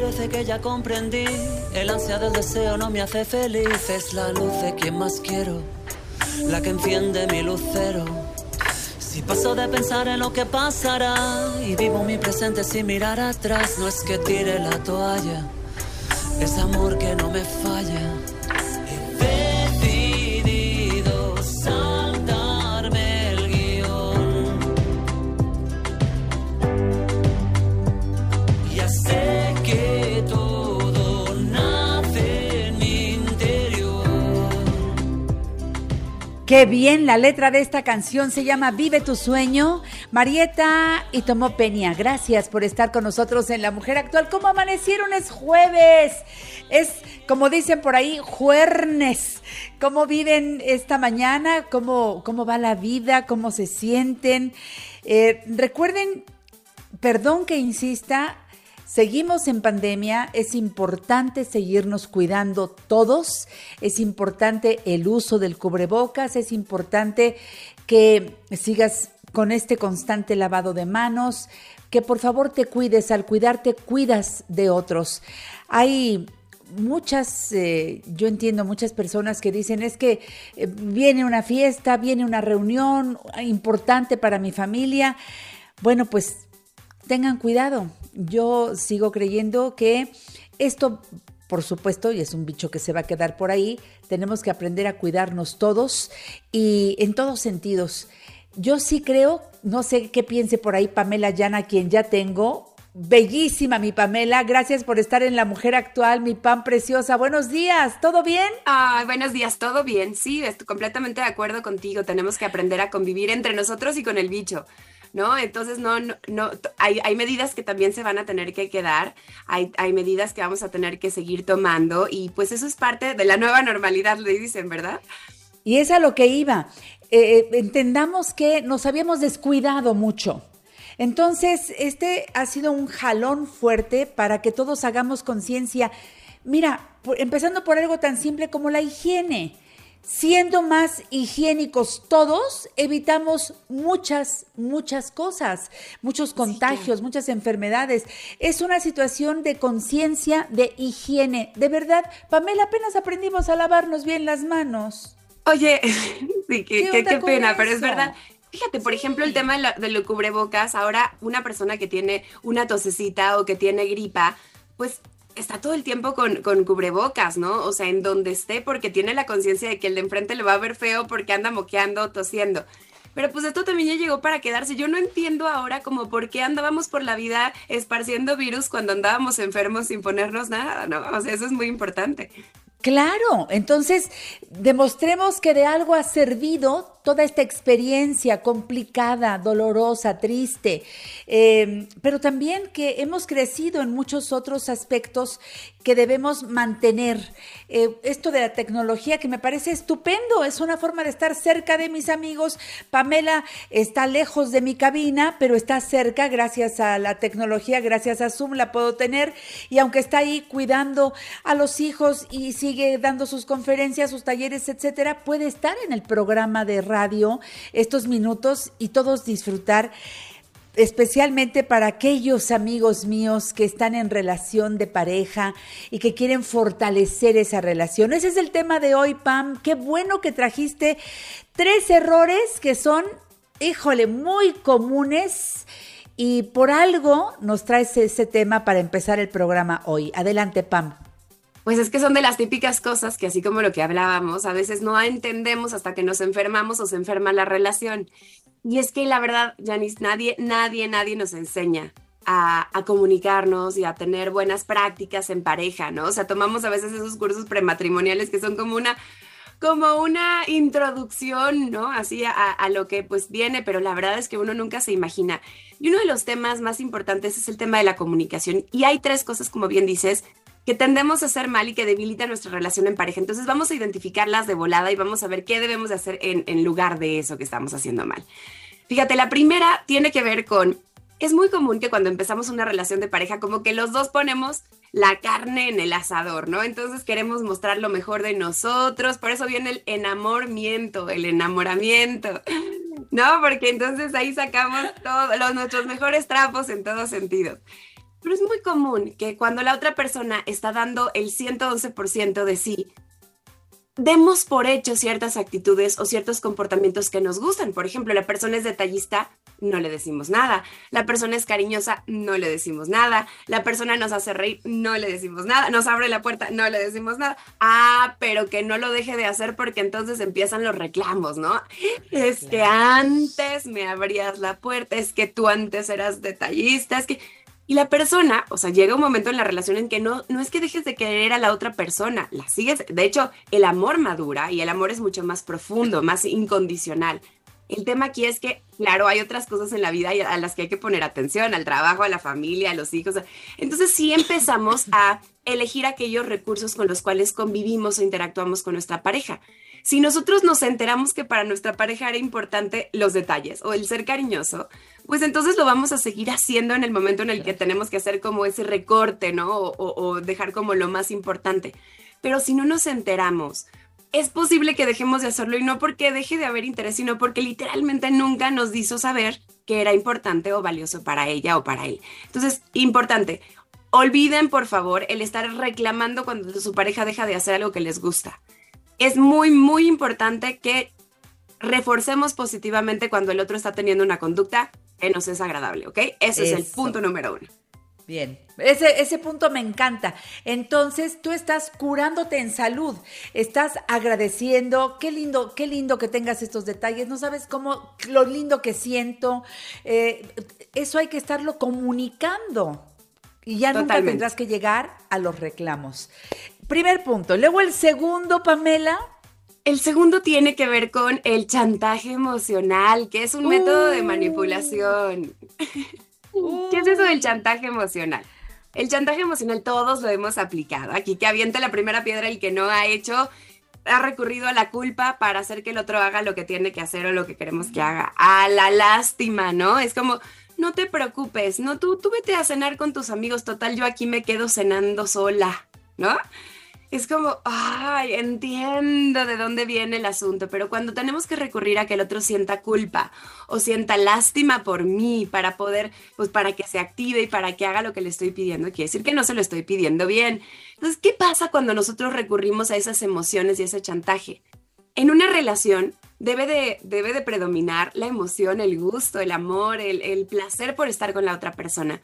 parece que ya comprendí, el ansia del deseo no me hace feliz. Es la luz de quien más quiero, la que enciende mi lucero. Si paso de pensar en lo que pasará y vivo mi presente sin mirar atrás, no es que tire la toalla, es amor que no me falla. He Qué bien, la letra de esta canción se llama Vive tu sueño. Marieta y Tomo Peña, gracias por estar con nosotros en La Mujer Actual. ¿Cómo amanecieron? Es jueves. Es, como dicen por ahí, juernes. ¿Cómo viven esta mañana? ¿Cómo, cómo va la vida? ¿Cómo se sienten? Eh, recuerden, perdón que insista, Seguimos en pandemia, es importante seguirnos cuidando todos, es importante el uso del cubrebocas, es importante que sigas con este constante lavado de manos, que por favor te cuides, al cuidarte cuidas de otros. Hay muchas, eh, yo entiendo muchas personas que dicen es que eh, viene una fiesta, viene una reunión importante para mi familia. Bueno, pues tengan cuidado. Yo sigo creyendo que esto, por supuesto, y es un bicho que se va a quedar por ahí, tenemos que aprender a cuidarnos todos y en todos sentidos. Yo sí creo, no sé qué piense por ahí Pamela Llana, quien ya tengo. Bellísima mi Pamela, gracias por estar en La Mujer Actual, mi pan preciosa. Buenos días, ¿todo bien? Ay, buenos días, todo bien. Sí, estoy completamente de acuerdo contigo. Tenemos que aprender a convivir entre nosotros y con el bicho. ¿No? Entonces, no, no, no hay, hay, medidas que también se van a tener que quedar, hay, hay, medidas que vamos a tener que seguir tomando y pues eso es parte de la nueva normalidad, le dicen, ¿verdad? Y es a lo que iba. Eh, entendamos que nos habíamos descuidado mucho. Entonces, este ha sido un jalón fuerte para que todos hagamos conciencia. Mira, empezando por algo tan simple como la higiene siendo más higiénicos todos, evitamos muchas, muchas cosas, muchos contagios, sí, muchas enfermedades. Es una situación de conciencia, de higiene. De verdad, Pamela, apenas aprendimos a lavarnos bien las manos. Oye, sí, qué, qué, qué pena, pero es verdad. Fíjate, por sí. ejemplo, el tema de, la, de lo cubrebocas, ahora una persona que tiene una tosecita o que tiene gripa, pues está todo el tiempo con, con, cubrebocas, ¿no? O sea, en donde esté, porque tiene la conciencia de que el de enfrente le va a ver feo porque anda moqueando, tosiendo. Pero pues esto también ya llegó para quedarse. Yo no entiendo ahora como por qué andábamos por la vida esparciendo virus cuando andábamos enfermos sin ponernos nada, ¿no? O sea, eso es muy importante. Claro, entonces demostremos que de algo ha servido toda esta experiencia complicada, dolorosa, triste, eh, pero también que hemos crecido en muchos otros aspectos que debemos mantener. Eh, esto de la tecnología que me parece estupendo, es una forma de estar cerca de mis amigos. Pamela está lejos de mi cabina, pero está cerca gracias a la tecnología, gracias a Zoom la puedo tener y aunque está ahí cuidando a los hijos y sigue dando sus conferencias, sus talleres, etcétera, puede estar en el programa de radio radio estos minutos y todos disfrutar especialmente para aquellos amigos míos que están en relación de pareja y que quieren fortalecer esa relación. Ese es el tema de hoy, Pam. Qué bueno que trajiste tres errores que son, híjole, muy comunes y por algo nos traes ese tema para empezar el programa hoy. Adelante, Pam. Pues es que son de las típicas cosas que así como lo que hablábamos, a veces no entendemos hasta que nos enfermamos o se enferma la relación. Y es que la verdad, Janice, nadie, nadie, nadie nos enseña a, comunicarnos y a tener buenas prácticas en pareja, ¿no? O sea, tomamos a veces esos cursos prematrimoniales que son como una, como una introducción, ¿no? Así a, a, lo que pues viene, pero la verdad es que uno nunca se imagina. Y uno de los temas más importantes es el tema de la comunicación. Y hay tres cosas, como bien dices, que tendemos a hacer mal y que debilita nuestra relación en pareja. Entonces vamos a identificarlas de volada y vamos a ver qué debemos de hacer en, lugar de eso que estamos haciendo mal. Fíjate, la primera tiene que ver con, es muy común que cuando empezamos una relación de pareja, como que los dos ponemos la carne en el asador, ¿no? Entonces queremos mostrar lo mejor de nosotros, por eso viene el enamoramiento, el enamoramiento, ¿no? Porque entonces ahí sacamos todos nuestros mejores trapos en todos sentidos. Pero es muy común que cuando la otra persona está dando el 111% de sí, demos por hecho ciertas actitudes o ciertos comportamientos que nos gustan. Por ejemplo, la persona es detallista, no le decimos nada. La persona es cariñosa, no le decimos nada. La persona nos hace reír, no le decimos nada. Nos abre la puerta, no le decimos nada. Ah, pero que no lo deje de hacer porque entonces empiezan los reclamos, ¿no? Es que antes me abrías la puerta, es que tú antes eras detallista, es que y la persona, o sea, llega un momento en la relación en que no, no es que dejes de querer a la otra persona, la sigues. De hecho, el amor madura y el amor es mucho más profundo, más incondicional. El tema aquí es que, claro, hay otras cosas en la vida a las que hay que poner atención, al trabajo, a la familia, a los hijos. Entonces sí empezamos a elegir aquellos recursos con los cuales convivimos o interactuamos con nuestra pareja. Si nosotros nos enteramos que para nuestra pareja era importante los detalles o el ser cariñoso, pues entonces lo vamos a seguir haciendo en el momento en el que tenemos que hacer como ese recorte, ¿no? O, o, dejar como lo más importante. Pero si no nos enteramos, es posible que dejemos de hacerlo y no porque deje de haber interés, sino porque literalmente nunca nos hizo saber que era importante o valioso para ella o para él. Entonces, importante, olviden por favor el estar reclamando cuando su pareja deja de hacer algo que les gusta es muy, muy importante que reforcemos positivamente cuando el otro está teniendo una conducta que nos es agradable, ¿ok? Ese es el punto número uno. Bien, ese, ese punto me encanta. Entonces, tú estás curándote en salud, estás agradeciendo, qué lindo, qué lindo que tengas estos detalles, no sabes cómo, lo lindo que siento, eh, eso hay que estarlo comunicando y ya nunca tendrás que llegar a los reclamos. Primer punto. Luego el segundo, Pamela. El segundo tiene que ver con el chantaje emocional, que es un método de manipulación. ¿Qué es eso del chantaje emocional? El chantaje emocional todos lo hemos aplicado. Aquí que avienta la primera piedra el que no ha hecho, ha recurrido a la culpa para hacer que el otro haga lo que tiene que hacer o lo que queremos que haga. A la lástima, ¿no? Es como, no te preocupes, no, tú, tú vete a cenar con tus amigos, total, yo aquí me quedo cenando sola, ¿no? Es como, ay, entiendo de dónde viene el asunto, pero cuando tenemos que recurrir a que el otro sienta culpa o sienta lástima por mí para poder, pues para que se active y para que haga lo que le estoy pidiendo, quiere decir que no se lo estoy pidiendo bien. Entonces, ¿qué pasa cuando nosotros recurrimos a esas emociones y ese chantaje? En una relación debe de, debe de predominar la emoción, el gusto, el amor, el, el placer por estar con la otra persona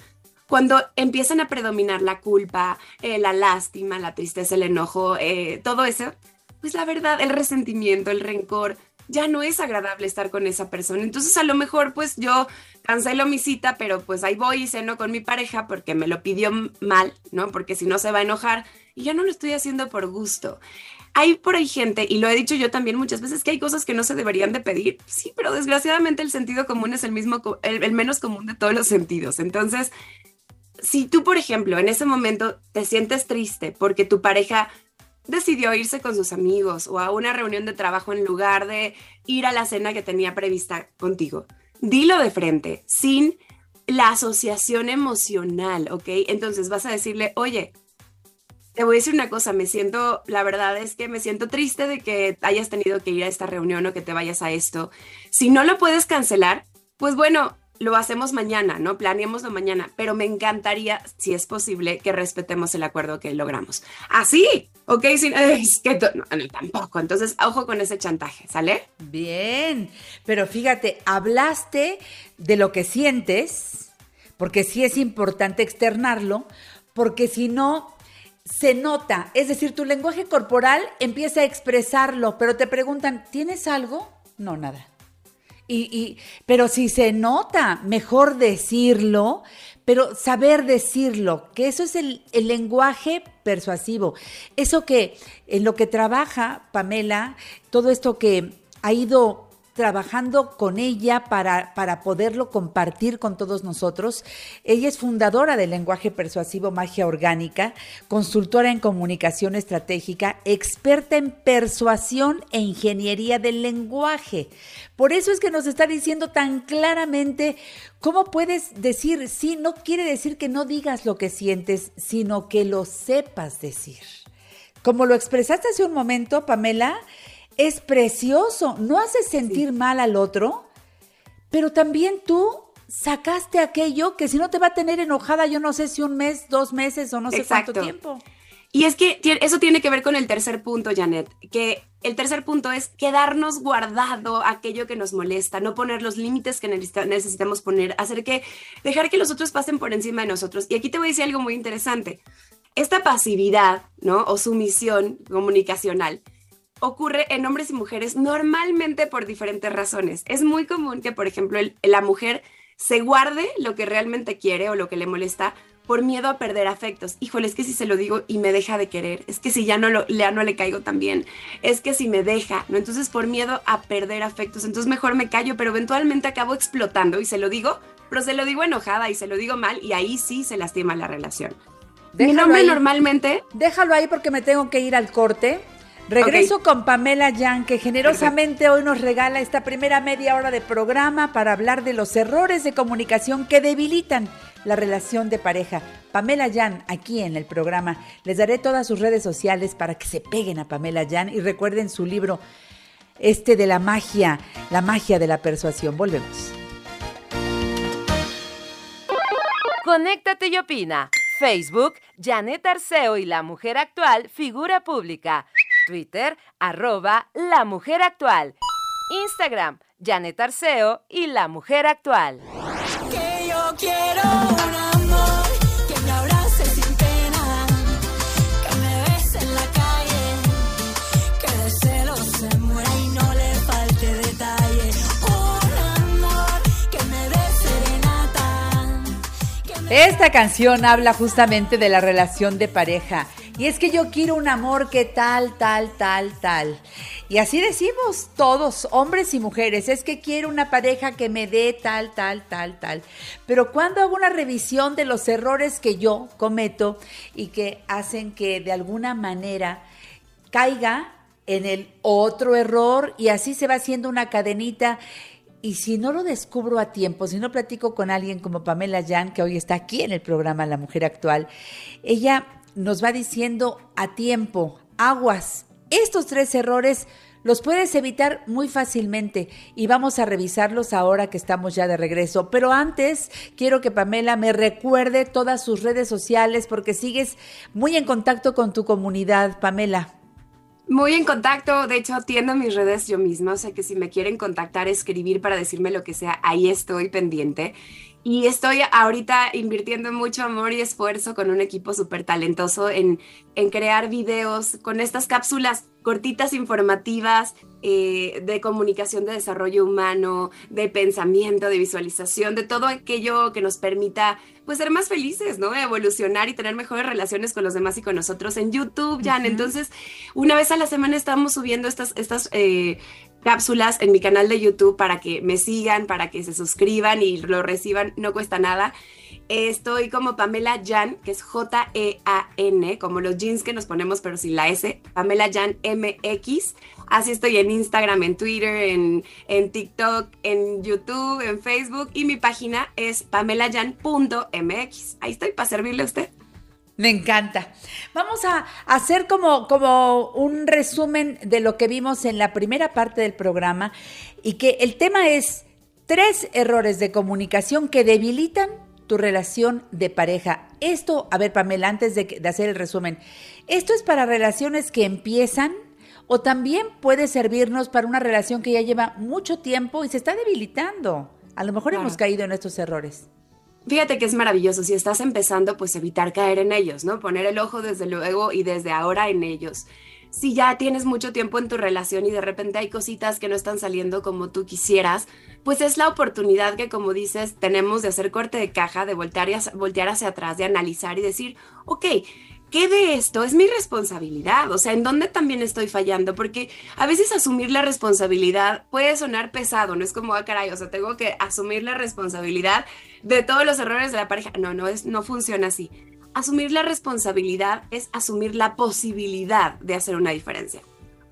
cuando empiezan a predominar la culpa, eh, la lástima, la tristeza, el enojo, eh, todo eso, pues la verdad, el resentimiento, el rencor, ya no es agradable estar con esa persona. Entonces a lo mejor pues yo cancelo mi cita, pero pues ahí voy y ceno con mi pareja porque me lo pidió mal, ¿no? Porque si no se va a enojar y yo no lo estoy haciendo por gusto. Hay por ahí gente, y lo he dicho yo también muchas veces, que hay cosas que no se deberían de pedir. Sí, pero desgraciadamente el sentido común es el mismo, el, el menos común de todos los sentidos. Entonces, si tú, por ejemplo, en ese momento te sientes triste porque tu pareja decidió irse con sus amigos o a una reunión de trabajo en lugar de ir a la cena que tenía prevista contigo. Dilo de frente, sin la asociación emocional, ¿ok? Entonces vas a decirle, oye, te voy a decir una cosa, me siento, la verdad es que me siento triste de que hayas tenido que ir a esta reunión o que te vayas a esto. Si no lo puedes cancelar, pues bueno, lo hacemos mañana, ¿no? Planeémoslo mañana, pero me encantaría, si es posible, que respetemos el acuerdo que logramos. Así, ¿ok? Sin, es que no, tampoco. Entonces, ojo con ese chantaje, ¿sale? Bien, pero fíjate, hablaste de lo que sientes, porque sí es importante externarlo, porque si no, se nota, es decir, tu lenguaje corporal empieza a expresarlo, pero te preguntan, ¿tienes algo? No, nada. Y, pero si se nota, mejor decirlo, pero saber decirlo, que eso es el, el, lenguaje persuasivo. Eso que en lo que trabaja Pamela, todo esto que ha ido trabajando con ella para, para poderlo compartir con todos nosotros. Ella es fundadora del lenguaje persuasivo Magia Orgánica, consultora en comunicación estratégica, experta en persuasión e ingeniería del lenguaje. Por eso es que nos está diciendo tan claramente cómo puedes decir, sí, no quiere decir que no digas lo que sientes, sino que lo sepas decir. Como lo expresaste hace un momento, Pamela, es precioso, no hace sentir mal al otro, pero también tú sacaste aquello que si no te va a tener enojada, yo no sé si un mes, dos meses o no sé cuánto tiempo. Y es que eso tiene que ver con el tercer punto, Janet, que el tercer punto es quedarnos guardado aquello que nos molesta, no poner los límites que necesitamos poner, hacer que, dejar que los otros pasen por encima de nosotros. Y aquí te voy a decir algo muy interesante. Esta pasividad, ¿no? O sumisión comunicacional ocurre en hombres y mujeres normalmente por diferentes razones. Es muy común que, por ejemplo, la mujer se guarde lo que realmente quiere o lo que le molesta por miedo a perder afectos. Híjole, es que si se lo digo y me deja de querer, es que si ya no, lo, ya no le caigo tan bien, es que si me deja, ¿no? Entonces por miedo a perder afectos, entonces mejor me callo, pero eventualmente acabo explotando y se lo digo, pero se lo digo enojada y se lo digo mal y ahí sí se lastima la relación. Mi nombre normalmente... Déjalo ahí porque me tengo que ir al corte. Regreso con Pamela Yang, que generosamente hoy nos regala esta primera media hora de programa para hablar de los errores de comunicación que debilitan la relación de pareja. Pamela Yan, aquí en el programa. Les daré todas sus redes sociales para que se peguen a Pamela Yan y recuerden su libro, este de la magia, la magia de la persuasión. Volvemos. Conéctate y opina. Facebook, Janet Arceo y la mujer actual, figura pública. Twitter, arroba La Mujer Actual. Instagram, Janet Arceo y La Mujer Actual. Que yo quiero un Esta canción habla justamente de la relación de pareja. Y es que yo quiero un amor que tal, tal, tal, tal. Y así decimos todos, hombres y mujeres, es que quiero una pareja que me dé tal, tal, tal, tal. Pero cuando hago una revisión de los errores que yo cometo y que hacen que de alguna manera caiga en el otro error y así se va haciendo una cadenita. Y si no lo descubro a tiempo, si no platico con alguien como Pamela Jan, que hoy está aquí en el programa La Mujer Actual, ella nos va diciendo a tiempo, aguas, estos tres errores los puedes evitar muy fácilmente y vamos a revisarlos ahora que estamos ya de regreso. Pero antes quiero que Pamela me recuerde todas sus redes sociales porque sigues muy en contacto con tu comunidad, Pamela. Muy en contacto, de hecho atiendo mis redes yo misma, o sea que si me quieren contactar, escribir para decirme lo que sea, ahí estoy pendiente. Y estoy ahorita invirtiendo mucho amor y esfuerzo con un equipo súper talentoso en, en crear videos con estas cápsulas cortitas informativas eh, de comunicación de desarrollo humano, de pensamiento, de visualización, de todo aquello que nos permita pues ser más felices, ¿no? Evolucionar y tener mejores relaciones con los demás y con nosotros en YouTube, Jan. Entonces, una vez a la semana estamos subiendo estas, estas eh, cápsulas en mi canal de YouTube para que me sigan, para que se suscriban y lo reciban, no cuesta nada. Estoy como Pamela Jan, que es J-E-A-N, como los jeans que nos ponemos, pero sin la S. Pamela Jan MX. Así estoy en Instagram, en Twitter, en, en TikTok, en YouTube, en Facebook. Y mi página es pamelajan.mx. Ahí estoy para servirle a usted. Me encanta. Vamos a hacer como, como un resumen de lo que vimos en la primera parte del programa y que el tema es tres errores de comunicación que debilitan tu relación de pareja. Esto, a ver Pamela, antes de hacer el resumen, ¿esto es para relaciones que empiezan o también puede servirnos para una relación que ya lleva mucho tiempo y se está debilitando? A lo mejor Claro. hemos caído en estos errores. Fíjate que es maravilloso. Si estás empezando, pues evitar caer en ellos, ¿no? Poner el ojo desde luego y desde ahora en ellos. Si ya tienes mucho tiempo en tu relación y de repente hay cositas que no están saliendo como tú quisieras, pues es la oportunidad que, como dices, tenemos de hacer corte de caja, de voltear, y voltear hacia atrás, de analizar y decir, ok, ¿qué de esto es mi responsabilidad? O sea, ¿en dónde también estoy fallando? Porque a veces asumir la responsabilidad puede sonar pesado, no es como, ah, caray, o sea, tengo que asumir la responsabilidad de todos los errores de la pareja. No, no, es, no funciona así. Asumir la responsabilidad es asumir la posibilidad de hacer una diferencia.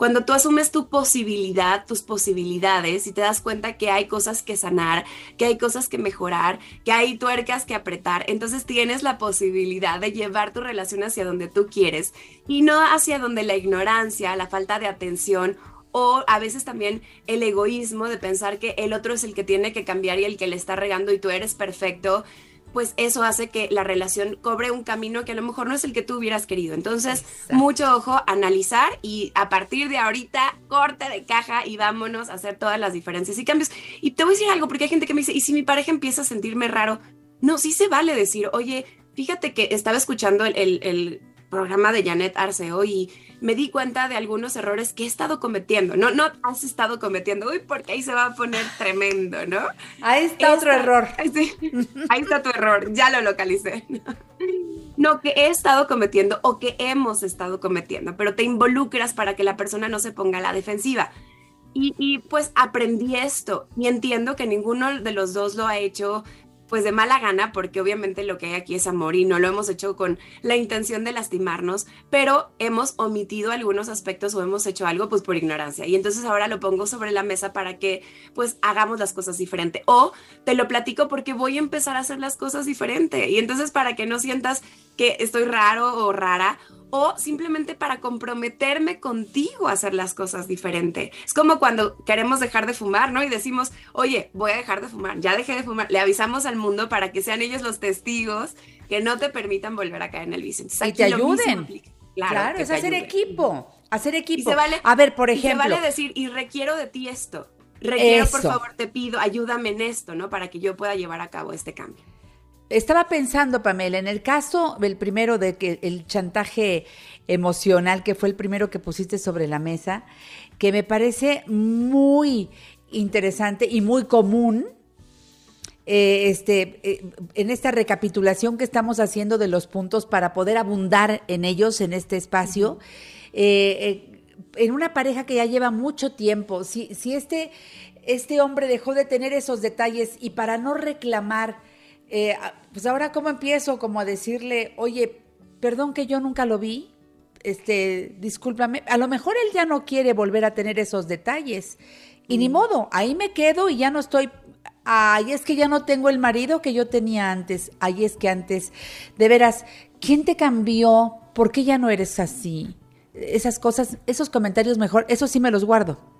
Cuando tú asumes tu posibilidad, tus posibilidades y te das cuenta que hay cosas que sanar, que hay cosas que mejorar, que hay tuercas que apretar, entonces tienes la posibilidad de llevar tu relación hacia donde tú quieres y no hacia donde la ignorancia, la falta de atención o a veces también el egoísmo de pensar que el otro es el que tiene que cambiar y el que le está regando y tú eres perfecto, pues eso hace que la relación cobre un camino que a lo mejor no es el que tú hubieras querido. Entonces, Exacto. mucho ojo, analizar y a partir de ahorita, corte de caja y vámonos a hacer todas las diferencias y cambios. Y te voy a decir algo, porque hay gente que me dice, ¿y si mi pareja empieza a sentirme raro? No, sí se vale decir, oye, fíjate que estaba escuchando el, el- el programa de Janet Arceo y me di cuenta de algunos errores que he estado cometiendo. No, no has estado cometiendo, uy, porque ahí se va a poner tremendo, ¿no? Ahí está otro Esta- error. Ay, sí. Ahí está tu error, ya lo localicé. No, que he estado cometiendo o que hemos estado cometiendo, pero te involucras para que la persona no se ponga a la defensiva. Y, y, pues aprendí esto y entiendo que ninguno de los dos lo ha hecho pues de mala gana, porque obviamente lo que hay aquí es amor y no lo hemos hecho con la intención de lastimarnos, pero hemos omitido algunos aspectos o hemos hecho algo pues por ignorancia. Y entonces ahora lo pongo sobre la mesa para que pues hagamos las cosas diferente. O te lo platico porque voy a empezar a hacer las cosas diferente. Y entonces para que no sientas que estoy raro o rara, o simplemente para comprometerme contigo a hacer las cosas diferente. Es como cuando queremos dejar de fumar, ¿no? Y decimos, oye, voy a dejar de fumar, ya dejé de fumar. Le avisamos al mundo para que sean ellos los testigos que no te permitan volver a caer en el vicio. Entonces, Y te ayuden. Claro, es hacer ayuden. equipo. Hacer Y equipo. se vale, a ver, por y se ejemplo. vale decir, y requiero de ti esto. Requiero, por favor, te pido, ayúdame en esto, ¿no? Para que yo pueda llevar a cabo este cambio. Estaba pensando, Pamela, en el caso, el primero de que el chantaje emocional, que fue el primero que pusiste sobre la mesa, que me parece muy interesante y muy común. eh, este, eh, en esta recapitulación que estamos haciendo de los puntos para poder abundar en ellos en este espacio, eh, en una pareja que ya lleva mucho tiempo, si, si este, este hombre dejó de tener esos detalles y para no reclamar, eh, pues ahora cómo empiezo como a decirle, oye, perdón que yo nunca lo vi, este, discúlpame, a lo mejor él ya no quiere volver a tener esos detalles y ni modo, ahí me quedo y ya no estoy, ay, es que ya no tengo el marido que yo tenía antes, ay, es que antes, de veras, ¿quién te cambió? ¿Por qué ya no eres así? Esas cosas, esos comentarios mejor, eso sí me los guardo.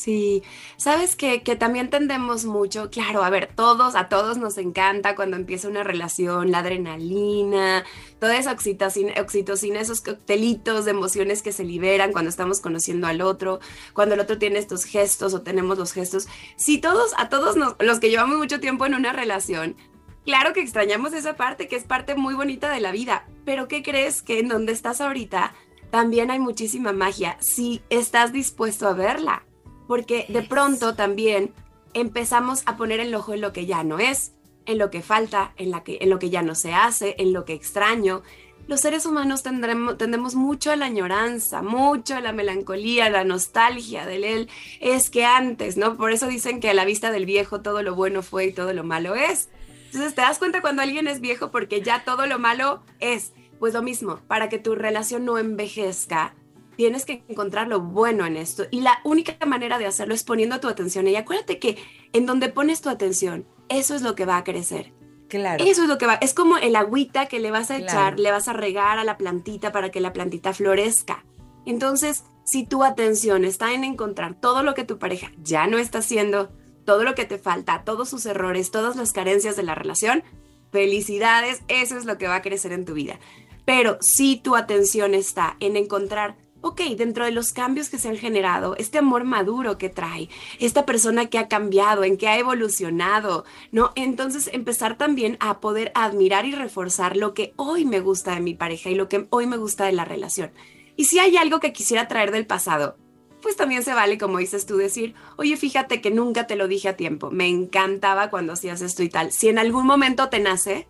Sí, sabes que, que también tendemos mucho, claro, a ver, todos, a todos nos encanta cuando empieza una relación, la adrenalina, toda esa oxitocina, oxitocina, esos coctelitos de emociones que se liberan cuando estamos conociendo al otro, cuando el otro tiene estos gestos o tenemos los gestos. Sí, todos, a todos nos- los que llevamos mucho tiempo en una relación, claro que extrañamos esa parte, que es parte muy bonita de la vida, pero ¿qué crees que en donde estás ahorita? también hay muchísima magia si estás dispuesto a verla, porque de pronto también empezamos a poner el ojo en lo que ya no es, en lo que falta, en, la que, en lo que ya no se hace, en lo que extraño. Los seres humanos tendremos, tendemos mucho a la añoranza, mucho a la melancolía, a la nostalgia del él. Es que antes, ¿no? Por eso dicen que a la vista del viejo todo lo bueno fue y todo lo malo es. Entonces te das cuenta cuando alguien es viejo porque ya todo lo malo es. Pues lo mismo, para que tu relación no envejezca, tienes que encontrar lo bueno en esto. Y la única manera de hacerlo es poniendo tu atención. Y acuérdate que en donde pones tu atención, eso es lo que va a crecer. Claro. Eso es lo que va. Es como el agüita que le vas a echar, le vas a regar a la plantita para que la plantita florezca. Entonces, si tu atención está en encontrar todo lo que tu pareja ya no está haciendo, todo lo que te falta, todos sus errores, todas las carencias de la relación, felicidades, eso es lo que va a crecer en tu vida. Pero si tu atención está en encontrar ok, dentro de los cambios que se han generado, este amor maduro que trae, esta persona que ha cambiado, en que ha evolucionado, ¿no? Entonces empezar también a poder admirar y reforzar lo que hoy me gusta de mi pareja y lo que hoy me gusta de la relación. Y si hay algo que quisiera traer del pasado, pues también se vale, como dices tú, decir, oye, fíjate que nunca te lo dije a tiempo, me encantaba cuando hacías esto y tal. Si en algún momento te nace,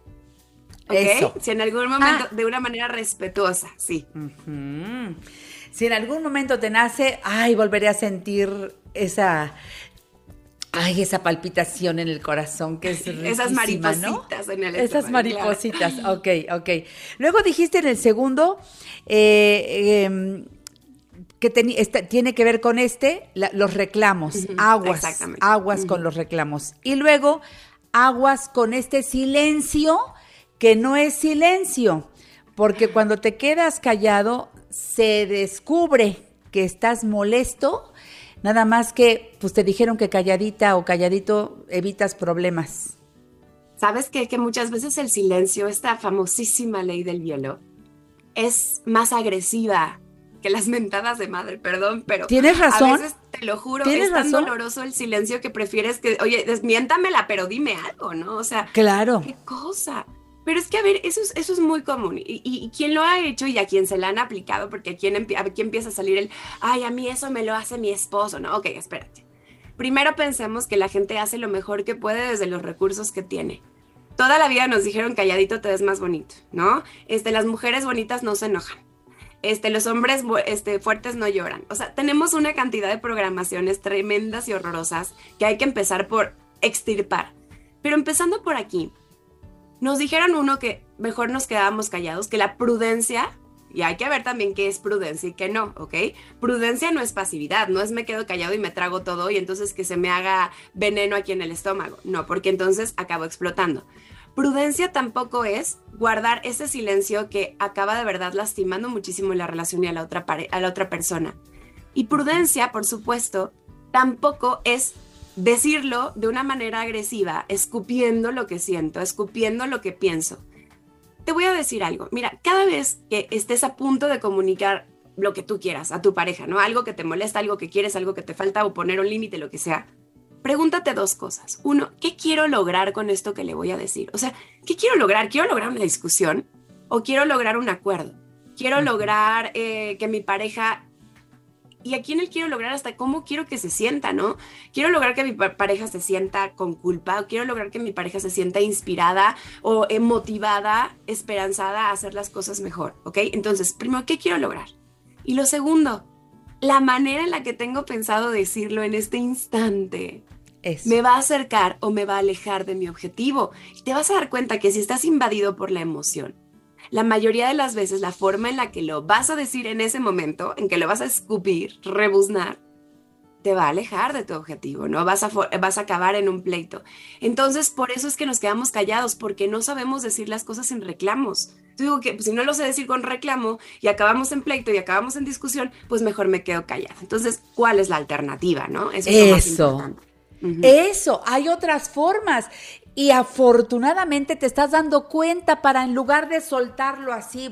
¿ok? Si en algún momento, Ah. de una manera respetuosa, sí. Ujú. Si en algún momento te nace, ay, volveré a sentir esa, ay, esa palpitación en el corazón que es Esas ¿no? maripositas en el Esas claro. maripositas, ok, ok. Luego dijiste en el segundo eh, em, que esta- tiene que ver con este, la- los reclamos, aguas, aguas con los reclamos. Y luego, aguas con este silencio que no es silencio, porque cuando te quedas callado se descubre que estás molesto, nada más que pues te dijeron que calladita o calladito evitas problemas. ¿Sabes qué? Que muchas veces el silencio, esta famosísima ley del hielo, es más agresiva que las mentadas de madre, perdón, pero ¿Tienes razón? a veces te lo juro, ¿Tienes es tan razón? doloroso el silencio que prefieres que, oye, desmiéntamela, pero dime algo, ¿no? O sea, Claro. qué cosa. Pero es que, a ver, eso es, eso es muy común. Y, y, y quien lo ha hecho y a quien se la han aplicado, porque aquí, aquí empieza a salir el, ay, a mí eso me lo hace mi esposo, ¿no? Ok, espérate. Primero pensemos que la gente hace lo mejor que puede desde los recursos que tiene. Toda la vida nos dijeron calladito te ves más bonito, ¿no? Este, las mujeres bonitas no se enojan. Este, los hombres este, fuertes no lloran. O sea, tenemos una cantidad de programaciones tremendas y horrorosas que hay que empezar por extirpar. Pero empezando por aquí, nos dijeron uno que mejor nos quedábamos callados, que la prudencia, y hay que ver también qué es prudencia y qué no, ¿ok? Prudencia no es pasividad, no es me quedo callado y me trago todo y entonces que se me haga veneno aquí en el estómago, no, porque entonces acabo explotando. Prudencia tampoco es guardar ese silencio que acaba de verdad lastimando muchísimo la relación y a la otra, a la otra persona. Y prudencia, por supuesto, tampoco es decirlo de una manera agresiva, escupiendo lo que siento, escupiendo lo que pienso. Te voy a decir algo. Mira, cada vez que estés a punto de comunicar lo que tú quieras a tu pareja, ¿no? Algo que te molesta, algo que quieres, algo que te falta o poner un límite, lo que sea. Pregúntate dos cosas. Uno, ¿qué quiero lograr con esto que le voy a decir? O sea, ¿qué quiero lograr? ¿Quiero lograr una discusión o quiero lograr un acuerdo? Quiero lograr eh, que mi pareja y a quién él quiero lograr hasta cómo quiero que se sienta, ¿no? Quiero lograr que mi pa- pareja se sienta con culpa, o quiero lograr que mi pareja se sienta inspirada o motivada, esperanzada a hacer las cosas mejor, ¿ok? Entonces, primero, ¿qué quiero lograr? Y lo segundo, la manera en la que tengo pensado decirlo en este instante. Eso. ¿Me va a acercar o me va a alejar de mi objetivo? Y te vas a dar cuenta que si estás invadido por la emoción, la mayoría de las veces la forma en la que lo vas a decir en ese momento, en que lo vas a escupir, rebuznar, te va a alejar de tu objetivo, ¿no? Vas a, vas a acabar en un pleito. Entonces, por eso es que nos quedamos callados, porque no sabemos decir las cosas sin reclamos. Yo digo que pues, si no lo sé decir con reclamo y acabamos en pleito y acabamos en discusión, pues mejor me quedo callada. Entonces, ¿cuál es la alternativa, no? Eso es lo más. Eso, hay otras formas. Y afortunadamente te estás dando cuenta para en lugar de soltarlo así,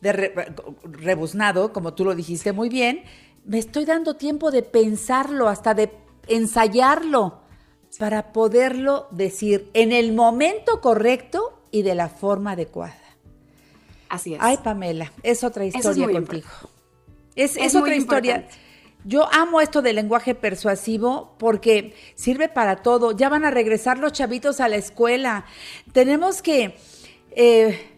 de re- rebuznado, como tú lo dijiste muy bien, me estoy dando tiempo de pensarlo, hasta de ensayarlo, para poderlo decir en el momento correcto y de la forma adecuada. Así es. Ay, Pamela, es otra historia contigo. Es, Es otra historia. importante. Yo amo esto del lenguaje persuasivo porque sirve para todo. Ya van a regresar los chavitos a la escuela. Tenemos que... eh,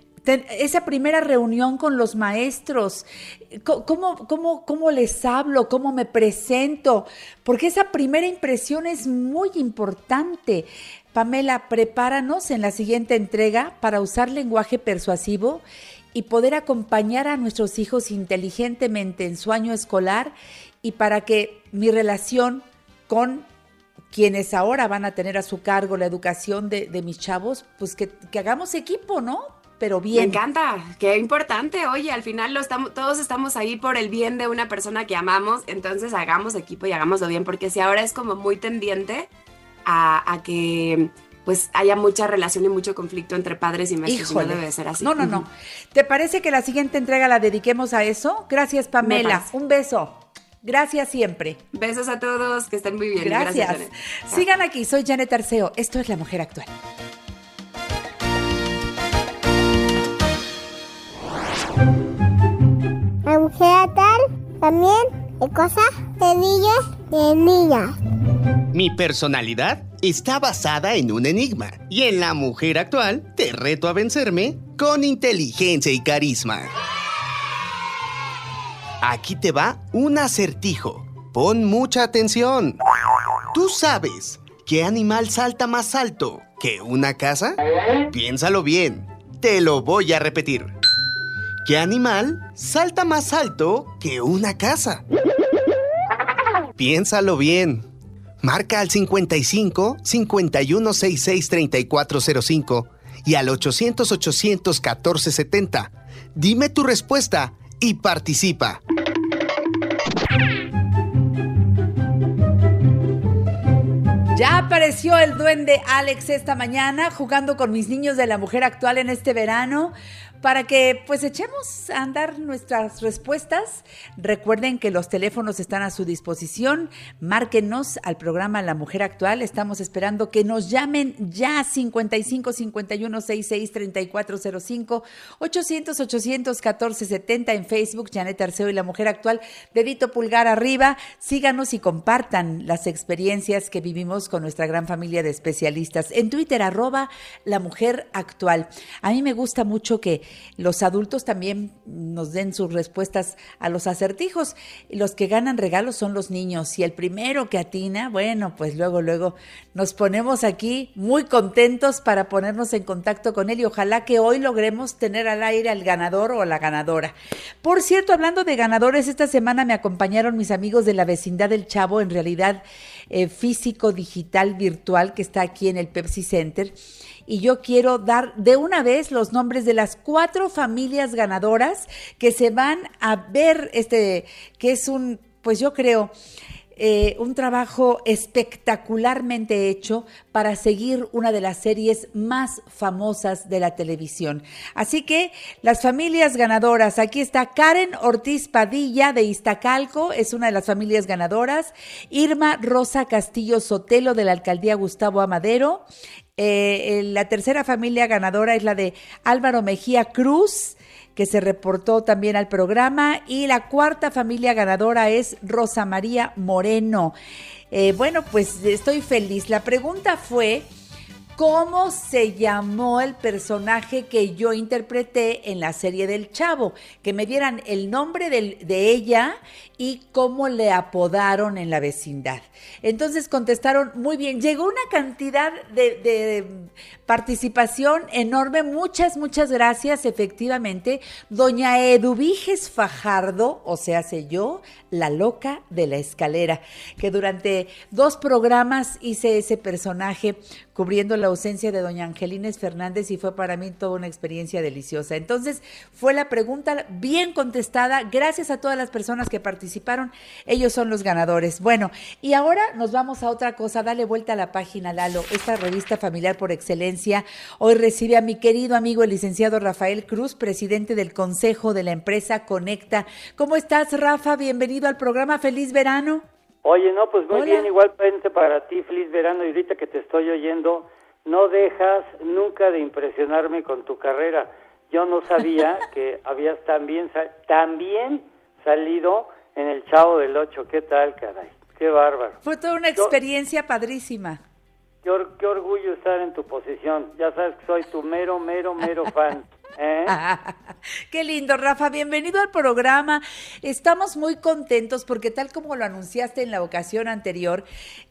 esa primera reunión con los maestros, ¿cómo, cómo, ¿cómo les hablo? ¿Cómo me presento? Porque esa primera impresión es muy importante. Pamela, prepáranos en la siguiente entrega para usar lenguaje persuasivo y poder acompañar a nuestros hijos inteligentemente en su año escolar y para que mi relación con quienes ahora van a tener a su cargo la educación de, de mis chavos, pues que, que hagamos equipo, ¿no? Pero Me bien. encanta, qué importante. Oye, al final lo estamos, todos estamos ahí por el bien de una persona que amamos, entonces hagamos equipo y hagámoslo bien, porque si ahora es como muy tendiente a, a que pues haya mucha relación y mucho conflicto entre padres y maestros, y no debe de ser así. No, no, no. ¿Te parece que la siguiente entrega la dediquemos a eso? Gracias, Pamela. Un beso. Gracias siempre. Besos a todos, que estén muy bien. Gracias. Janet. Sigan aquí, soy Janet Arceo. Esto es La Mujer Actual. La mujer tal también de cosas de niños de niñas. Mi personalidad está basada en un enigma y en la mujer actual te reto a vencerme con inteligencia y carisma. Aquí te va un acertijo. Pon mucha atención. ¿Tú sabes qué animal salta más alto que una casa? Piénsalo bien. Te lo voy a repetir. ¿Qué animal salta más alto que una casa? Piénsalo bien. Marca al 55 5166 3405 y al 800 800 1470. Dime tu respuesta y participa. Ya apareció el duende Alex esta mañana jugando con mis niños de la mujer actual en este verano para que pues echemos a andar nuestras respuestas. Recuerden que los teléfonos están a su disposición. Márquenos al programa La Mujer Actual. Estamos esperando que nos llamen ya 55 51 66 3405 800 814 70 en Facebook Janet Arceo y La Mujer Actual. Dedito pulgar arriba. Síganos y compartan las experiencias que vivimos con nuestra gran familia de especialistas. En Twitter, arroba La Mujer Actual. A mí me gusta mucho que los adultos también nos den sus respuestas a los acertijos. Los que ganan regalos son los niños. Y el primero que atina, bueno, pues luego, luego nos ponemos aquí muy contentos para ponernos en contacto con él y ojalá que hoy logremos tener al aire al ganador o a la ganadora. Por cierto, hablando de ganadores, esta semana me acompañaron mis amigos de la vecindad del Chavo, en realidad eh, físico, digital, virtual, que está aquí en el Pepsi Center. Y yo quiero dar de una vez los nombres de las cuatro familias ganadoras que se van a ver este, que es un, pues yo creo, eh, un trabajo espectacularmente hecho para seguir una de las series más famosas de la televisión. Así que las familias ganadoras, aquí está Karen Ortiz Padilla de Iztacalco, es una de las familias ganadoras, Irma Rosa Castillo Sotelo de la alcaldía Gustavo Amadero, eh, la tercera familia ganadora es la de Álvaro Mejía Cruz, que se reportó también al programa. Y la cuarta familia ganadora es Rosa María Moreno. Eh, bueno, pues estoy feliz. La pregunta fue, ¿cómo se llamó el personaje que yo interpreté en la serie del Chavo? Que me dieran el nombre de ella y cómo le apodaron en la vecindad. Entonces contestaron muy bien. Llegó una cantidad de, de participación enorme. Muchas, muchas gracias. Efectivamente, doña Eduviges Fajardo, o sea, sé yo, la loca de la escalera, que durante dos programas hice ese personaje cubriendo la ausencia de doña Angelines Fernández y fue para mí toda una experiencia deliciosa. Entonces, fue la pregunta bien contestada. Gracias a todas las personas que participaron. Ellos son los ganadores. Bueno, y ahora nos vamos a otra cosa. Dale vuelta a la página, Lalo. Esta revista familiar por excelencia hoy recibe a mi querido amigo el licenciado Rafael Cruz, presidente del Consejo de la empresa Conecta. ¿Cómo estás, Rafa? Bienvenido al programa. Feliz verano. Oye, no, pues muy Hola. bien, igualmente para ti, feliz verano, y ahorita que te estoy oyendo, no dejas nunca de impresionarme con tu carrera. yo no sabía que habías también, también salido en el Chavo del Ocho. ¿Qué tal, caray? Qué bárbaro. Fue toda una experiencia padrísima. Qué, qué, orgullo estar en tu posición. Ya sabes que soy tu mero, mero, mero fan. ¿eh? Qué lindo, Rafa. Bienvenido al programa. Estamos muy contentos porque tal como lo anunciaste en la ocasión anterior,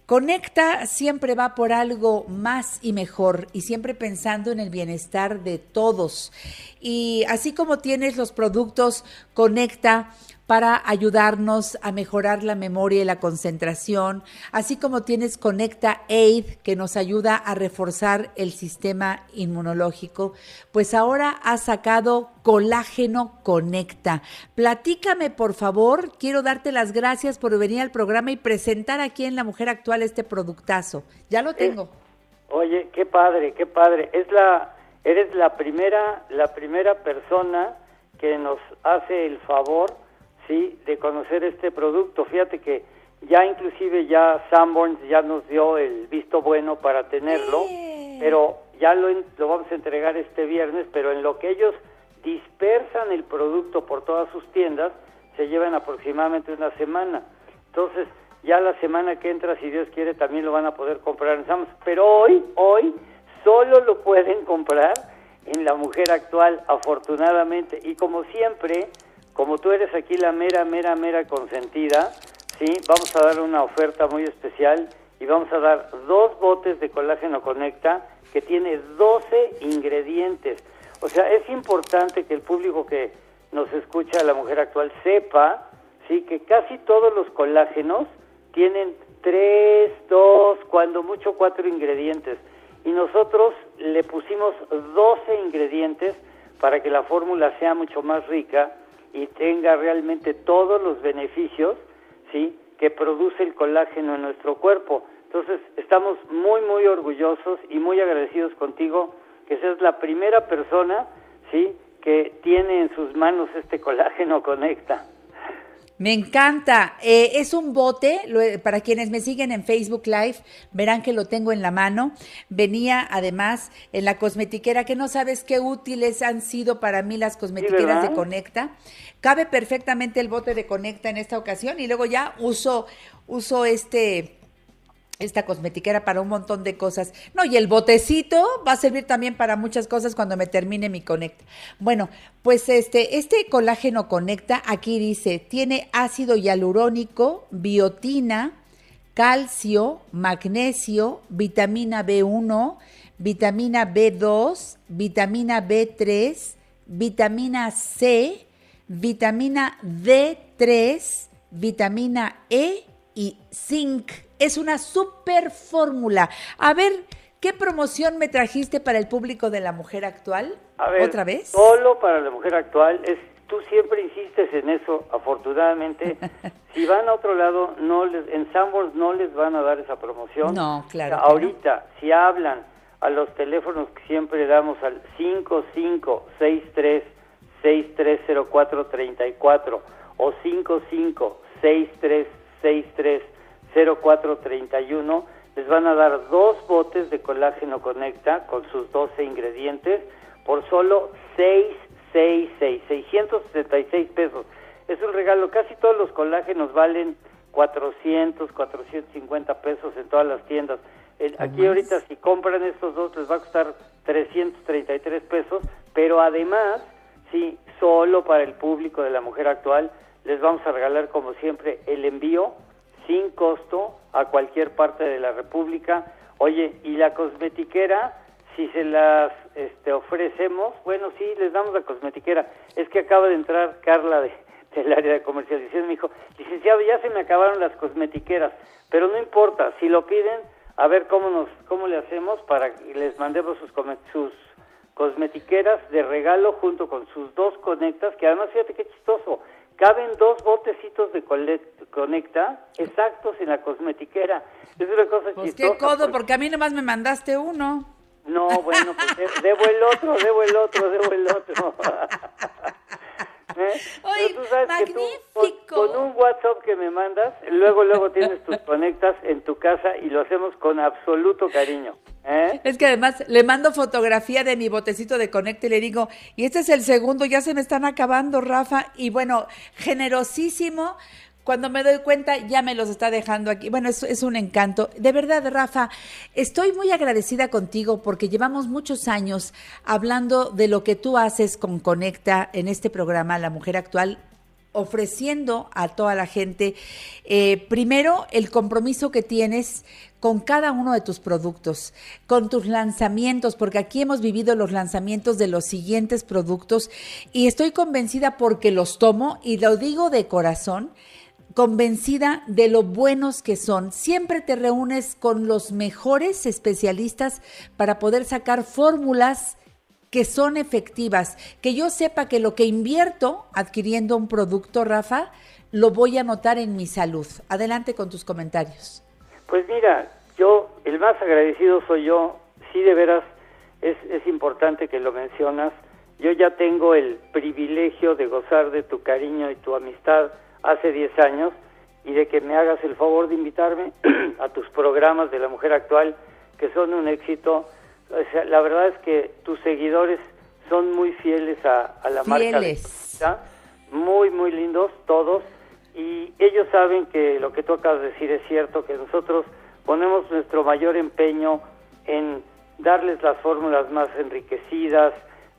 Conecta siempre va por algo más y mejor y siempre pensando en el bienestar de todos. Y así como tienes los productos Conecta, para ayudarnos a mejorar la memoria y la concentración, así como tienes Conecta Aid que nos ayuda a reforzar el sistema inmunológico, pues ahora has sacado Colágeno Conecta. Platícame, por favor, quiero darte las gracias por venir al programa y presentar aquí en La Mujer Actual este productazo. Ya lo tengo. oye, qué padre, qué padre. Es la eres la primera la primera persona que nos hace el favor sí de conocer este producto. Fíjate que ya inclusive ya Sanborns ya nos dio el visto bueno para tenerlo, pero ya lo, lo vamos a entregar este viernes, pero en lo que ellos dispersan el producto por todas sus tiendas, se llevan aproximadamente una semana. Entonces, ya la semana que entra, si Dios quiere, también lo van a poder comprar en Sam's. Pero hoy, hoy, solo lo pueden comprar en la mujer actual, afortunadamente. Y como siempre, como tú eres aquí la mera, mera, mera consentida, sí, vamos a dar una oferta muy especial y vamos a dar dos botes de colágeno Conecta que tiene 12 ingredientes. O sea, es importante que el público que nos escucha, la mujer actual, sepa, sí, que casi todos los colágenos tienen tres, dos, cuando mucho cuatro ingredientes. Y nosotros le pusimos 12 ingredientes para que la fórmula sea mucho más rica y tenga realmente todos los beneficios, ¿sí? que produce el colágeno en nuestro cuerpo. Entonces, estamos muy muy orgullosos y muy agradecidos contigo que seas la primera persona, ¿sí? que tiene en sus manos este colágeno Conecta. Me encanta. Eh, es un bote, para quienes me siguen en Facebook Live, verán que lo tengo en la mano. Venía además en la cosmetiquera, que no sabes qué útiles han sido para mí las cosmetiqueras de Conecta. Cabe perfectamente el bote de Conecta en esta ocasión y luego ya uso, uso este esta cosmetiquera para un montón de cosas. No, y el botecito va a servir también para muchas cosas cuando me termine mi Conecta. Bueno, pues este, este colágeno Conecta, aquí dice, tiene ácido hialurónico, biotina, calcio, magnesio, vitamina B1, vitamina B2, vitamina B3, vitamina C, vitamina D3, vitamina E y zinc es una super fórmula. A ver, ¿qué promoción me trajiste para el público de la mujer actual? A ver, ¿Otra vez? Solo para la mujer actual. Es, tú siempre insistes en eso, afortunadamente. si van a otro lado, no les, en Sanborns no les van a dar esa promoción. No, claro. ahorita, si hablan a los teléfonos que siempre damos al 5563 630434 o 556363 0431 les van a dar dos botes de colágeno Conecta con sus 12 ingredientes por solo 666, 666 pesos. Es un regalo, casi todos los colágenos valen 400, 450 pesos en todas las tiendas. aquí ahorita si compran estos dos les va a costar 333 pesos, pero además, sí, solo para el público de la mujer actual les vamos a regalar como siempre el envío sin costo a cualquier parte de la República. Oye, y la cosmetiquera, si se las este, ofrecemos, bueno, sí, les damos la cosmetiquera. Es que acaba de entrar Carla de, del área de comercialización me dijo, licenciado, ya se me acabaron las cosmetiqueras, pero no importa, si lo piden, a ver cómo nos cómo le hacemos para que les mandemos sus, sus cosmetiqueras de regalo junto con sus dos conectas, que además fíjate qué chistoso, caben dos botecitos de Conecta exactos en la cosmetiquera. Es una cosa pues qué codo, porque... a mí nomás me mandaste uno. No, bueno, pues debo el otro, debo el otro, debo el otro. ¿Eh? Oye, magnífico. Con un WhatsApp que me mandas, luego, luego tienes tus conectas en tu casa y lo hacemos con absoluto cariño. ¿eh? Es que además le mando fotografía de mi botecito de Conecta y le digo, y este es el segundo, ya se me están acabando, Rafa. Y bueno, generosísimo. Cuando me doy cuenta, ya me los está dejando aquí. Bueno, es, es un encanto. De verdad, Rafa, estoy muy agradecida contigo porque llevamos muchos años hablando de lo que tú haces con Conecta en este programa, La Mujer Actual ofreciendo a toda la gente, eh, primero, el compromiso que tienes con cada uno de tus productos, con tus lanzamientos, porque aquí hemos vivido los lanzamientos de los siguientes productos y estoy convencida porque los tomo y lo digo de corazón, convencida de lo buenos que son. Siempre te reúnes con los mejores especialistas para poder sacar fórmulas que son efectivas, que yo sepa que lo que invierto adquiriendo un producto, Rafa, lo voy a notar en mi salud. Adelante con tus comentarios. Pues mira, yo, el más agradecido soy yo, sí de veras es, es importante que lo mencionas. Yo ya tengo el privilegio de gozar de tu cariño y tu amistad hace 10 años y de que me hagas el favor de invitarme a tus programas de la mujer actual, que son un éxito la verdad es que tus seguidores son muy fieles a, la marca. muy, muy lindos todos. Y ellos saben que lo que tú acabas de decir es cierto, que nosotros ponemos nuestro mayor empeño en darles las fórmulas más enriquecidas,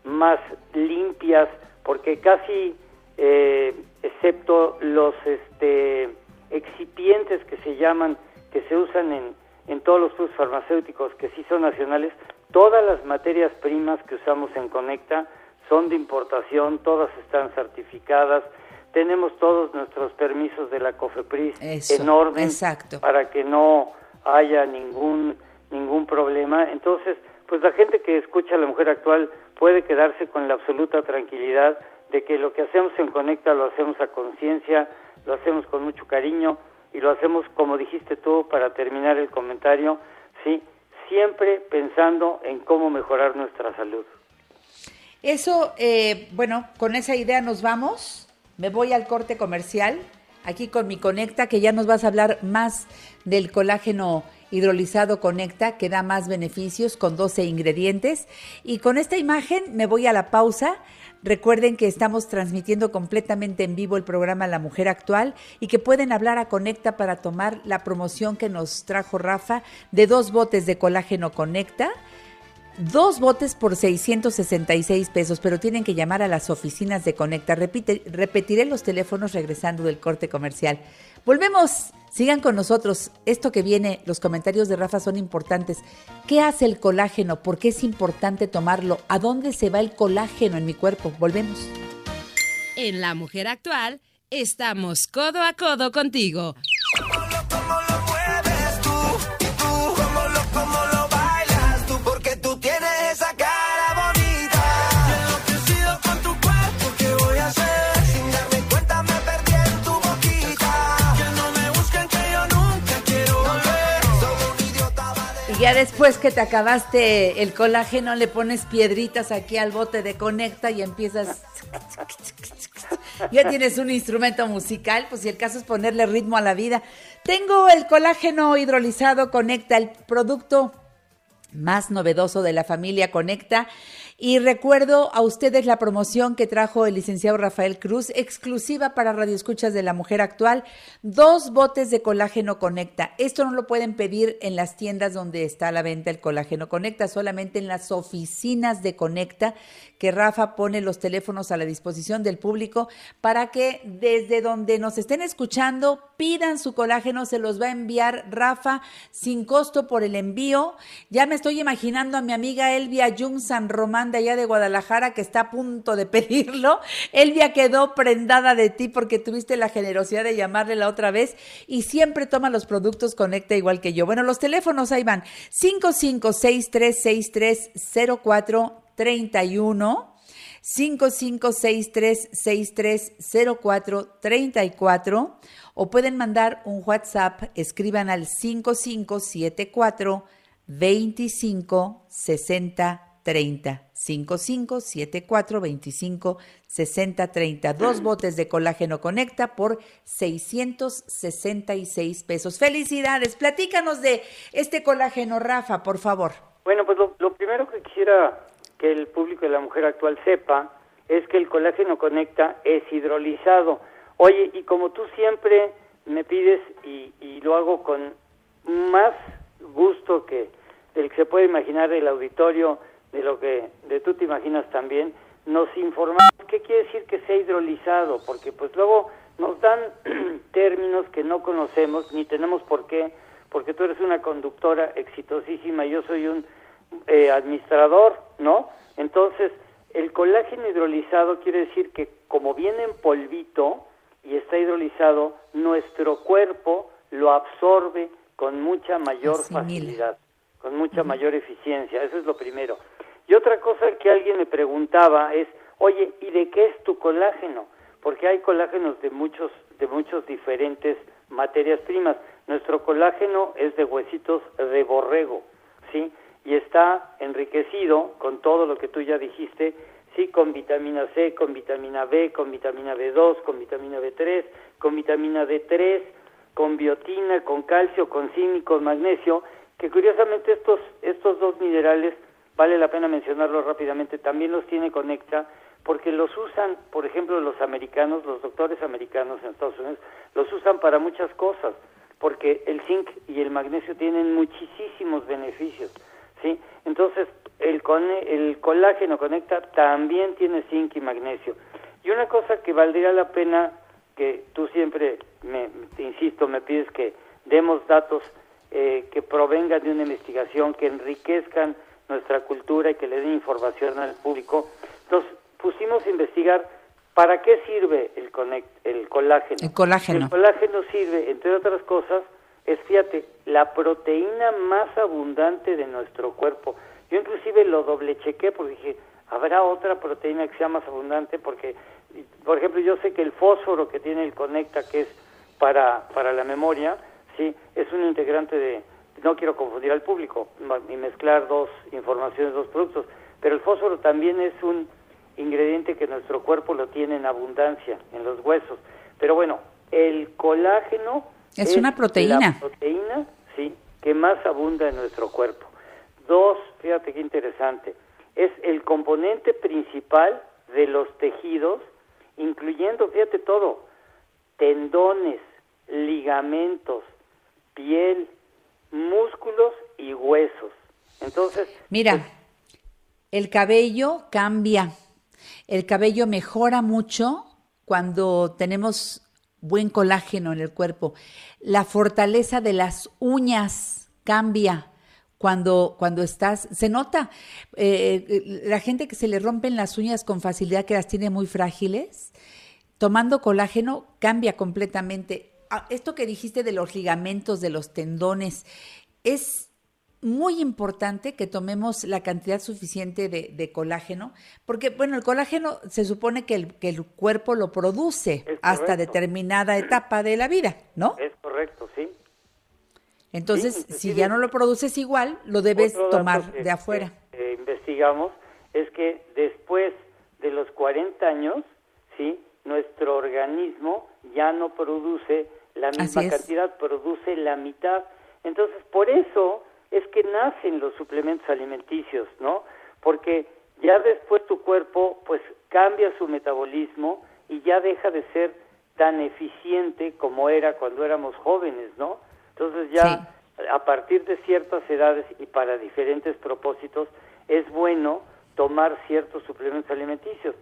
más limpias, porque casi, eh, excepto los este, excipientes que se llaman, que se usan en, en todos los productos farmacéuticos que sí son nacionales, Todas las materias primas que usamos en Conecta son de importación, todas están certificadas, tenemos todos nuestros permisos de la COFEPRIS enormes para que no haya ningún ningún problema. Entonces, pues la gente que escucha la mujer actual puede quedarse con la absoluta tranquilidad de que lo que hacemos en Conecta lo hacemos a conciencia, lo hacemos con mucho cariño y lo hacemos como dijiste tú para terminar el comentario, sí, siempre pensando en cómo mejorar nuestra salud. Eso, eh, bueno, con esa idea nos vamos. Me voy al corte comercial, aquí con mi Conecta, que ya nos vas a hablar más del colágeno hidrolizado Conecta, que da más beneficios con 12 ingredientes. Y con esta imagen me voy a la pausa Recuerden que estamos transmitiendo completamente en vivo el programa La Mujer Actual y que pueden hablar a Conecta para tomar la promoción que nos trajo Rafa de dos botes de colágeno Conecta. Dos botes por 666 pesos, pero tienen que llamar a las oficinas de Conecta. Repite, repetiré los teléfonos regresando del corte comercial. Volvemos Sigan con nosotros. Esto que viene, los comentarios de Rafa son importantes. ¿Qué hace el colágeno? ¿Por qué es importante tomarlo? ¿A dónde se va el colágeno en mi cuerpo? Volvemos. En La Mujer Actual, estamos codo a codo contigo. Después que te acabaste el colágeno, le pones piedritas aquí al bote de conecta y empiezas. Ya tienes un instrumento musical, pues si el caso es ponerle ritmo a la vida. Tengo el colágeno hidrolizado Conecta, el producto más novedoso de la familia Conecta. Y recuerdo a ustedes la promoción que trajo el licenciado Rafael Cruz, exclusiva para radioescuchas de la mujer actual, dos botes de colágeno Conecta. Esto no lo pueden pedir en las tiendas donde está a la venta el colágeno Conecta, solamente en las oficinas de Conecta, que Rafa pone los teléfonos a la disposición del público para que desde donde nos estén escuchando pidan su colágeno, se los va a enviar Rafa sin costo por el envío. Ya me estoy imaginando a mi amiga Elvia Jung San Román de allá de Guadalajara que está a punto de pedirlo. Elvia quedó prendada de ti porque tuviste la generosidad de llamarle la otra vez y siempre toma los productos Conecta igual que yo. Bueno, los teléfonos ahí van 5563630431 5563630434 o pueden mandar un WhatsApp, escriban al 5574 2560 30 55 74 25 60 30. Dos botes de colágeno conecta por 666 pesos. Felicidades. Platícanos de este colágeno, Rafa, por favor. Bueno, pues lo, lo primero que quisiera que el público de la mujer actual sepa es que el colágeno conecta es hidrolizado. Oye, y como tú siempre me pides y, y lo hago con más gusto que el que se puede imaginar el auditorio, de lo que de tú te imaginas también, nos informamos qué quiere decir que sea hidrolizado, porque pues luego nos dan términos que no conocemos ni tenemos por qué, porque tú eres una conductora exitosísima, yo soy un eh, administrador, ¿no? Entonces, el colágeno hidrolizado quiere decir que como viene en polvito y está hidrolizado, nuestro cuerpo lo absorbe con mucha mayor facilidad, con mucha mayor eficiencia, eso es lo primero. Y otra cosa que alguien me preguntaba es, oye, ¿y de qué es tu colágeno? Porque hay colágenos de muchos, de muchos diferentes materias primas. Nuestro colágeno es de huesitos de borrego, ¿sí? Y está enriquecido con todo lo que tú ya dijiste, sí, con vitamina C, con vitamina B, con vitamina B2, con vitamina B3, con vitamina D3, con biotina, con calcio, con zinc y con magnesio, que curiosamente estos, estos dos minerales vale la pena mencionarlo rápidamente, también los tiene Conecta, porque los usan, por ejemplo, los americanos, los doctores americanos en Estados Unidos, los usan para muchas cosas, porque el zinc y el magnesio tienen muchísimos beneficios, ¿sí? Entonces, el, el colágeno Conecta también tiene zinc y magnesio. Y una cosa que valdría la pena, que tú siempre, me, te insisto, me pides que demos datos eh, que provengan de una investigación, que enriquezcan nuestra cultura y que le den información al público. Entonces pusimos a investigar para qué sirve el, el colágeno. El colágeno. El colágeno sirve, entre otras cosas, es, fíjate, la proteína más abundante de nuestro cuerpo. Yo inclusive lo doble chequé porque dije, ¿habrá otra proteína que sea más abundante? Porque, por ejemplo, yo sé que el fósforo que tiene el Conecta, que es para, para la memoria, sí, es un integrante de, no quiero confundir al público y mezclar dos informaciones, dos productos, pero el fósforo también es un ingrediente que nuestro cuerpo lo tiene en abundancia en los huesos. Pero bueno, el colágeno es, una proteína. La proteína, sí, que más abunda en nuestro cuerpo. Dos, fíjate qué interesante, es el componente principal de los tejidos, incluyendo, fíjate todo, tendones, ligamentos, piel, músculos y huesos. Entonces, mira, pues, el cabello cambia. El cabello mejora mucho cuando tenemos buen colágeno en el cuerpo. La fortaleza de las uñas cambia cuando, cuando estás, se nota, eh, la gente que se le rompen las uñas con facilidad, que las tiene muy frágiles, tomando colágeno cambia completamente. Ah, esto que dijiste de los ligamentos, de los tendones, es muy importante que tomemos la cantidad suficiente de, colágeno, porque, bueno, el colágeno se supone que el, que el cuerpo lo produce hasta determinada etapa de la vida, ¿no? Es correcto, sí. Entonces, si ya no lo produces igual, lo debes tomar de afuera. investigamos es que después de los 40 años, ¿sí? Nuestro organismo ya no produce la misma cantidad, produce la mitad. Entonces, por eso es que nacen los suplementos alimenticios, ¿no? Porque ya después tu cuerpo pues cambia su metabolismo y ya deja de ser tan eficiente como era cuando éramos jóvenes, ¿no? Entonces ya a partir de ciertas edades y para diferentes propósitos es bueno tomar ciertos suplementos alimenticios.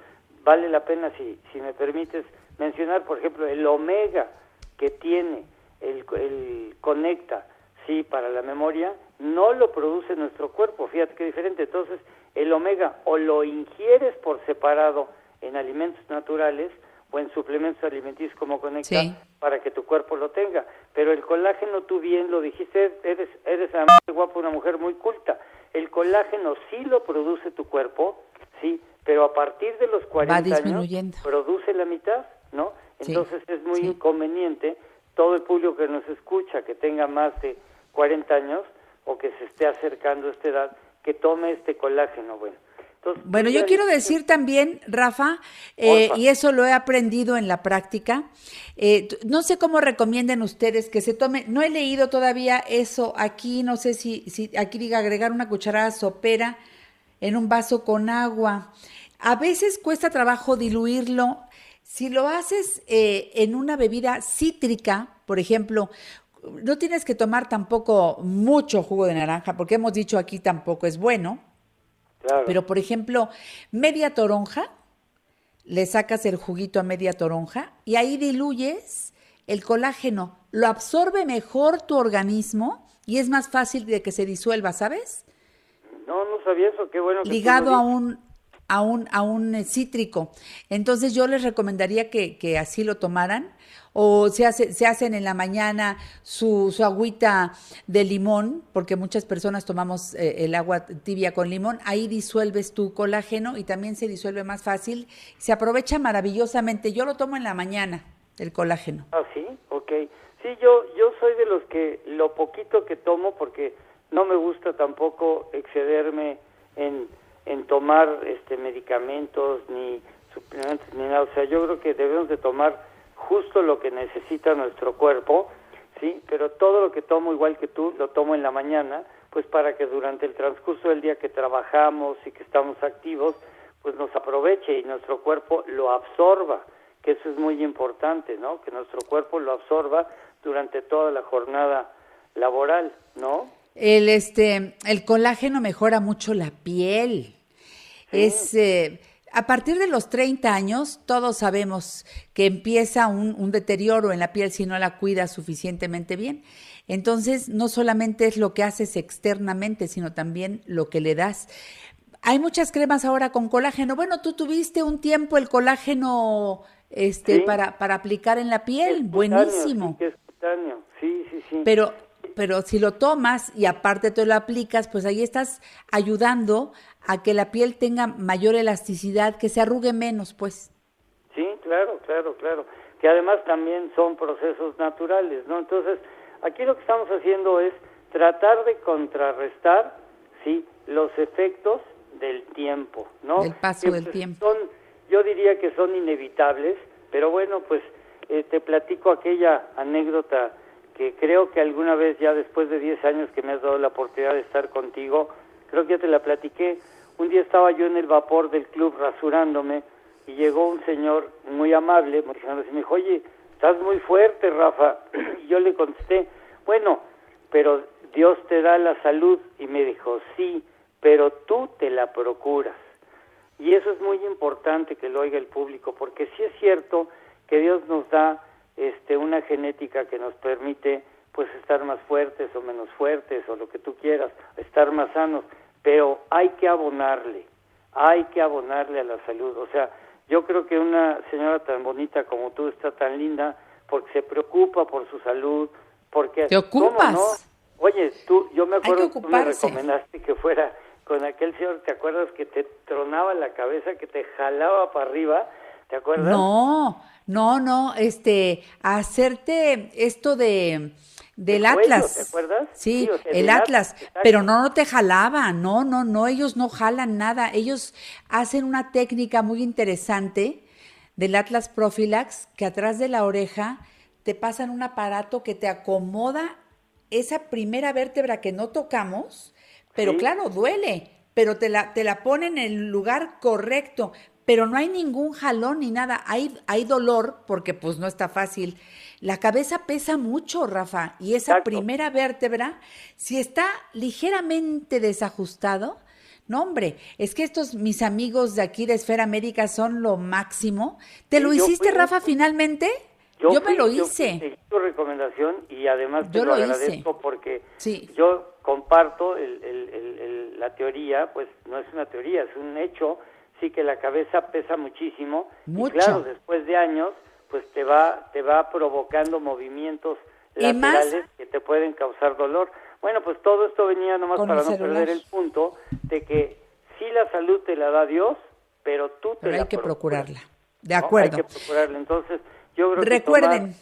Vale la pena, si, si me permites mencionar, por ejemplo, el omega, que tiene el, el conecta, sí, para la memoria, no lo produce nuestro cuerpo. Fíjate qué diferente. Entonces, el omega o lo ingieres por separado en alimentos naturales o en suplementos alimenticios como conecta para que tu cuerpo lo tenga. Pero el colágeno, tú bien lo dijiste, eres, eres además guapo, una mujer muy culta. El colágeno sí lo produce tu cuerpo, sí, pero a partir de los 40 años produce la mitad, ¿no? Entonces es muy inconveniente todo el público que nos escucha, que tenga más de 40 años o que se esté acercando a esta edad, que tome este colágeno. Bueno, bueno, yo quiero decir también, Rafa, eh, y eso lo he aprendido en la práctica, eh, no sé cómo recomienden ustedes que se tome, no he leído todavía eso aquí, no sé si, si aquí diga agregar una cucharada sopera en un vaso con agua. A veces cuesta trabajo diluirlo. Si lo haces eh, en una bebida cítrica, por ejemplo, no tienes que tomar tampoco mucho jugo de naranja, porque hemos dicho aquí tampoco es bueno. Pero, por ejemplo, media toronja, le sacas el juguito a media toronja y ahí diluyes el colágeno. Lo absorbe mejor tu organismo y es más fácil de que se disuelva, ¿sabes? No, no sabía eso, qué bueno. Ligado a un, a un, a un cítrico. Entonces yo les recomendaría que, que así lo tomaran o se, hace, se hacen en la mañana su, su agüita de limón, porque muchas personas tomamos eh, el agua tibia con limón, ahí disuelves tu colágeno y también se disuelve más fácil, se aprovecha maravillosamente. Yo lo tomo en la mañana, el colágeno. Ah, sí, ok. Sí, yo, yo soy de los que lo poquito que tomo, porque no me gusta tampoco excederme en, en tomar este medicamentos ni suplementos ni nada. O sea, yo creo que debemos de tomar justo lo que necesita nuestro cuerpo, ¿sí? Pero todo lo que tomo, igual que tú, lo tomo en la mañana, pues para que durante el transcurso del día que trabajamos y que estamos activos, pues nos aproveche y nuestro cuerpo lo absorba, que eso es muy importante, ¿no? Que nuestro cuerpo lo absorba durante toda la jornada laboral, ¿no? El este el colágeno mejora mucho la piel. Es eh, a partir de los 30 años, todos sabemos que empieza un, deterioro en la piel si no la cuidas suficientemente bien. Entonces, no solamente es lo que haces externamente, sino también lo que le das. Hay muchas cremas ahora con colágeno. Bueno, tú tuviste un tiempo el colágeno este para, para aplicar en la piel. Buenísimo. Sí, sí, sí. Pero pero si lo tomas y aparte te lo aplicas, pues ahí estás ayudando a que la piel tenga mayor elasticidad, que se arrugue menos, pues. Sí, claro, claro, claro. Que además también son procesos naturales, ¿no? Entonces, aquí lo que estamos haciendo es tratar de contrarrestar, sí, los efectos del tiempo, ¿no? Del paso del pues, tiempo. Son, yo diría que son inevitables, pero bueno, pues eh, te platico aquella anécdota que creo que alguna vez ya después de 10 años que me has dado la oportunidad de estar contigo, creo que ya te la platiqué, un día estaba yo en el vapor del club rasurándome y llegó un señor muy amable, y me dijo, oye, estás muy fuerte, Rafa. Y yo le contesté, bueno, pero Dios te da la salud. Y me dijo, sí, pero tú te la procuras. Y eso es muy importante que lo oiga el público, porque sí es cierto que Dios nos da este, una genética que nos permite pues estar más fuertes o menos fuertes o lo que tú quieras, estar más sanos, pero hay que abonarle, hay que abonarle a la salud. O sea, yo creo que una señora tan bonita como tú está tan linda porque se preocupa por su salud, porque... ¿Te ocupas? Oye, tú, yo me acuerdo que tú me recomendaste que fuera con aquel señor, ¿te acuerdas que te tronaba la cabeza, que te jalaba para arriba? ¿Te acuerdas? No, no, no, este, hacerte esto de del Atlas. ¿Te acuerdas? Sí, el Atlas, pero no, no te jalaba, no, no, no, ellos no jalan nada, ellos hacen una técnica muy interesante del Atlas Prophylax que atrás de la oreja te pasan un aparato que te acomoda esa primera vértebra que no tocamos, pero claro, duele, pero te la, te la ponen en el lugar correcto pero no hay ningún jalón ni nada. Hay, hay dolor porque pues no está fácil. La cabeza pesa mucho, Rafa, y esa primera vértebra, si está ligeramente desajustado, no, hombre, es que estos mis amigos de aquí de Esfera Médica son lo máximo. ¿Te lo hiciste, Rafa, finalmente? Yo, me lo hice. Yo tu recomendación y además te lo, agradezco porque yo comparto la teoría, pues no es una teoría, es un hecho sí que la cabeza pesa muchísimo y claro, después de años, pues te va te va provocando movimientos laterales que te pueden causar dolor. Bueno, pues todo esto venía nomás para no perder el punto de que sí la salud te la da Dios, pero tú te pero hay que procurarla. De acuerdo. Hay que procurarla. Entonces, yo creo Recuerden,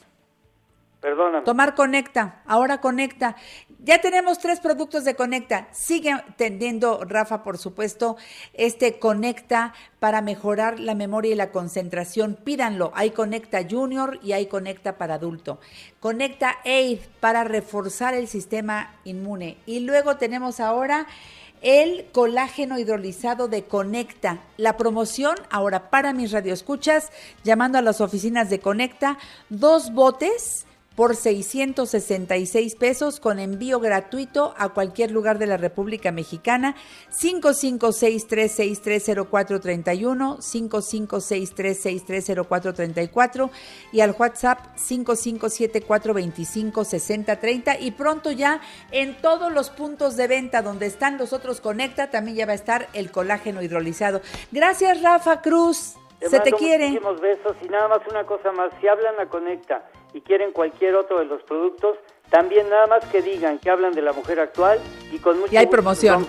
Perdóname. Tomar Conecta, ahora Conecta. Ya tenemos tres productos de Conecta. Sigue tendiendo, Rafa, por supuesto, este Conecta para mejorar la memoria y la concentración. Pídanlo. Hay Conecta Junior y hay Conecta para adulto. Conecta Aid para reforzar el sistema inmune. Y luego tenemos ahora el colágeno hidrolizado de Conecta. La promoción ahora para mis radioescuchas, llamando a las oficinas de Conecta, dos botes por 666 pesos con envío gratuito a cualquier lugar de la República Mexicana. 5563630431, 5563630434 y al WhatsApp 5574256030 y pronto ya en todos los puntos de venta donde están los otros Conecta también ya va a estar el colágeno hidrolizado. Gracias Rafa Cruz. Se te quiere. Muchísimos besos y nada más una cosa más, si hablan a Conecta y quieren cualquier otro de los productos, también nada más que digan que hablan de la mujer actual y con mucha Y hay promoción.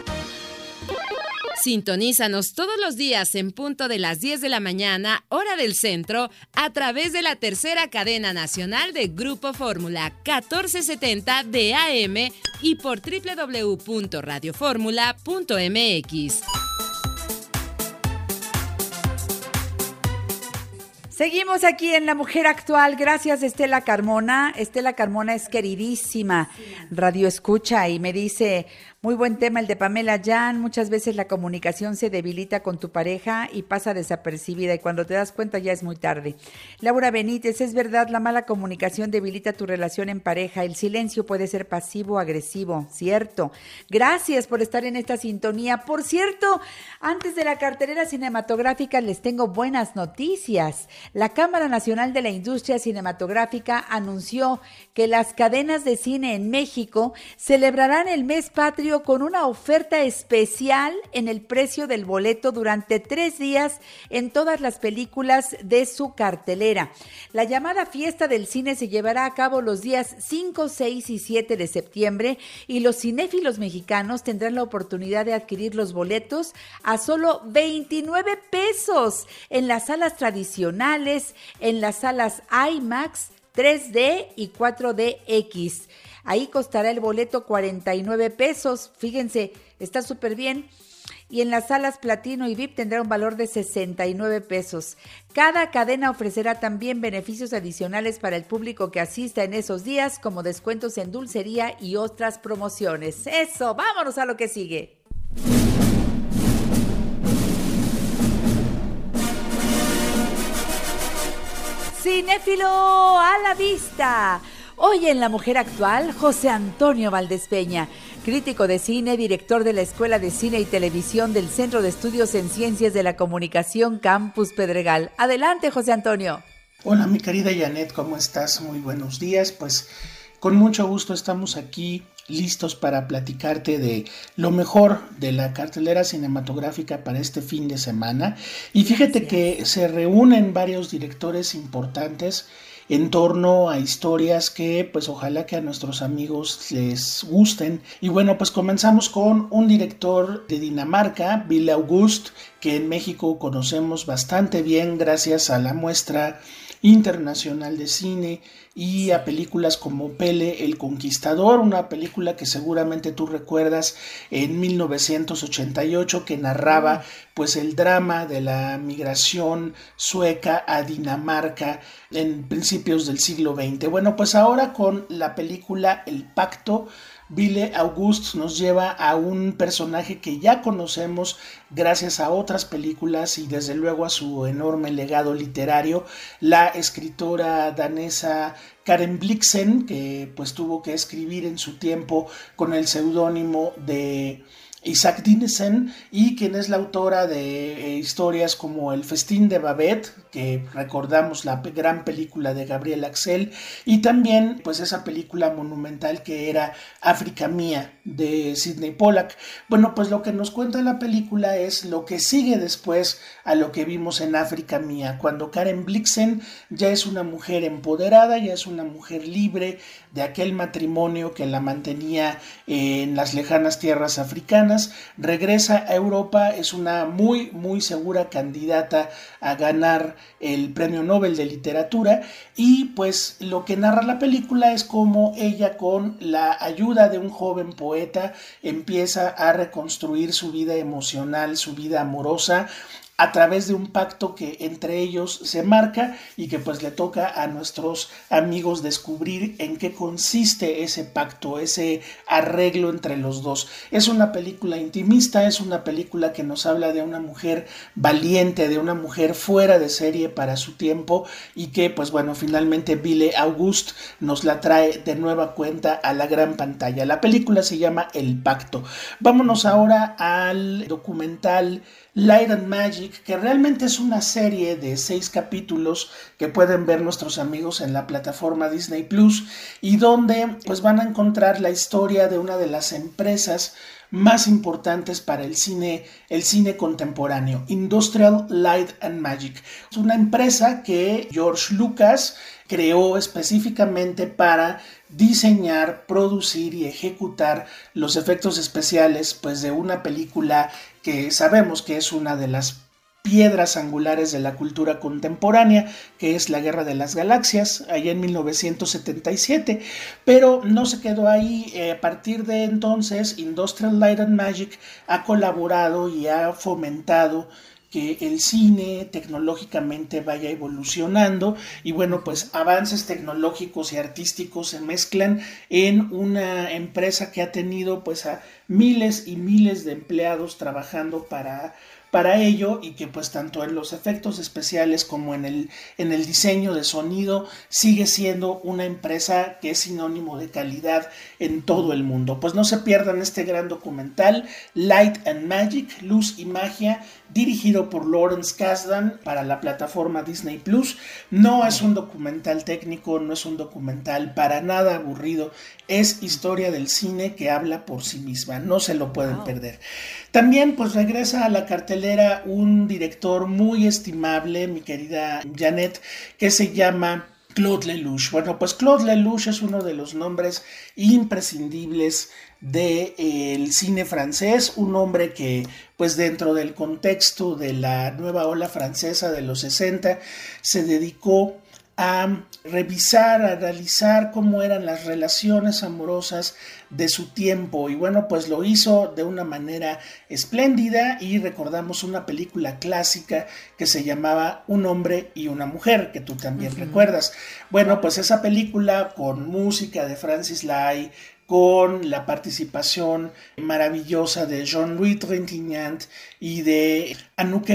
Sintonízanos todos los días en punto de las 10 de la mañana, hora del centro, a través de la tercera cadena nacional de Grupo Fórmula 1470 de AM y por www.radioformula.mx. Seguimos aquí en La Mujer Actual. Gracias, Estela Carmona. Estela Carmona es queridísima radio escucha y me dice, muy buen tema el de Pamela Jan. Muchas veces la comunicación se debilita con tu pareja y pasa desapercibida y cuando te das cuenta ya es muy tarde. Laura Benítez, es verdad, la mala comunicación debilita tu relación en pareja. El silencio puede ser pasivo o agresivo, cierto. Gracias por estar en esta sintonía. Por cierto, antes de la cartelera cinematográfica les tengo buenas noticias. La Cámara Nacional de la Industria Cinematográfica anunció que las cadenas de cine en México celebrarán el mes patrio con una oferta especial en el precio del boleto durante tres días en todas las películas de su cartelera. La llamada fiesta del cine se llevará a cabo los días 5, 6 y 7 de septiembre y los cinéfilos mexicanos tendrán la oportunidad de adquirir los boletos a solo 29 pesos en las salas tradicionales, en las salas IMAX, 3D y 4DX. Ahí costará el boleto 49 pesos. Fíjense, está súper bien. Y en las salas Platino y VIP tendrá un valor de 69 pesos. Cada cadena ofrecerá también beneficios adicionales para el público que asista en esos días, como descuentos en dulcería y otras promociones. Eso, vámonos a lo que sigue. Cinéfilo a la vista. Hoy en La Mujer Actual, José Antonio Valdespeña, crítico de cine, director de la Escuela de Cine y Televisión del Centro de Estudios en Ciencias de la Comunicación Campus Pedregal. Adelante, José Antonio. Hola, mi querida Janet, ¿cómo estás? Muy buenos días. Pues con mucho gusto estamos aquí listos para platicarte de lo mejor de la cartelera cinematográfica para este fin de semana. Y fíjate que se reúnen varios directores importantes en torno a historias que pues ojalá que a nuestros amigos les gusten. Y bueno, pues comenzamos con un director de Dinamarca, Bill August, que en México conocemos bastante bien gracias a la muestra internacional de cine y a películas como Pele el Conquistador, una película que seguramente tú recuerdas en 1988 que narraba pues el drama de la migración sueca a Dinamarca en principios del siglo XX. Bueno, pues ahora con la película El Pacto Ville August nos lleva a un personaje que ya conocemos gracias a otras películas y desde luego a su enorme legado literario, la escritora danesa Karen Blixen, que pues tuvo que escribir en su tiempo con el seudónimo de Isaac Dinesen y quien es la autora de eh, historias como El festín de Babette, que recordamos la gran película de Gabriel Axel, y también pues esa película monumental que era África Mía de Sidney Pollack. Bueno, pues lo que nos cuenta la película es lo que sigue después a lo que vimos en África Mía, cuando Karen Blixen ya es una mujer empoderada, ya es una mujer libre de aquel matrimonio que la mantenía en las lejanas tierras africanas, regresa a Europa, es una muy, muy segura candidata a ganar el Premio Nobel de Literatura y pues lo que narra la película es cómo ella con la ayuda de un joven poeta empieza a reconstruir su vida emocional, su vida amorosa, a través de un pacto que entre ellos se marca y que pues le toca a nuestros amigos descubrir en qué consiste ese pacto, ese arreglo entre los dos. Es una película intimista, es una película que nos habla de una mujer valiente, de una mujer fuera de serie para su tiempo y que pues bueno, finalmente Ville August nos la trae de nueva cuenta a la gran pantalla. La película se llama El Pacto. Vámonos ahora al documental Light and Magic, que realmente es una serie de seis capítulos que pueden ver nuestros amigos en la plataforma Disney Plus y donde pues van a encontrar la historia de una de las empresas más importantes para el cine, el cine contemporáneo, Industrial Light and Magic. Es una empresa que George Lucas creó específicamente para diseñar, producir y ejecutar los efectos especiales pues de una película que sabemos que es una de las piedras angulares de la cultura contemporánea, que es la Guerra de las Galaxias, allá en 1977, pero no se quedó ahí. Eh, a partir de entonces, Industrial Light and Magic ha colaborado y ha fomentado que el cine tecnológicamente vaya evolucionando y bueno, pues avances tecnológicos y artísticos se mezclan en una empresa que ha tenido pues a miles y miles de empleados trabajando para para ello y que pues tanto en los efectos especiales como en el, en el diseño de sonido sigue siendo una empresa que es sinónimo de calidad en todo el mundo. Pues no se pierdan este gran documental Light and Magic, Luz y Magia, dirigido por Lawrence Kasdan para la plataforma Disney Plus. No es un documental técnico, no es un documental para nada aburrido, es historia del cine que habla por sí misma, no se lo pueden perder. También pues regresa a la cartelera un director muy estimable, mi querida Janet, que se llama Claude Lelouch. Bueno, pues Claude Lelouch es uno de los nombres imprescindibles del de, cine francés, un hombre que pues dentro del contexto de la nueva ola francesa de los 60 se dedicó a revisar, a analizar cómo eran las relaciones amorosas de su tiempo. Y bueno pues lo hizo de una manera espléndida y recordamos una película clásica que se llamaba Un hombre y una mujer que tú también recuerdas. Bueno pues esa película con música de Francis Lai con la participación maravillosa de Jean-Louis Trintignant y de Anouk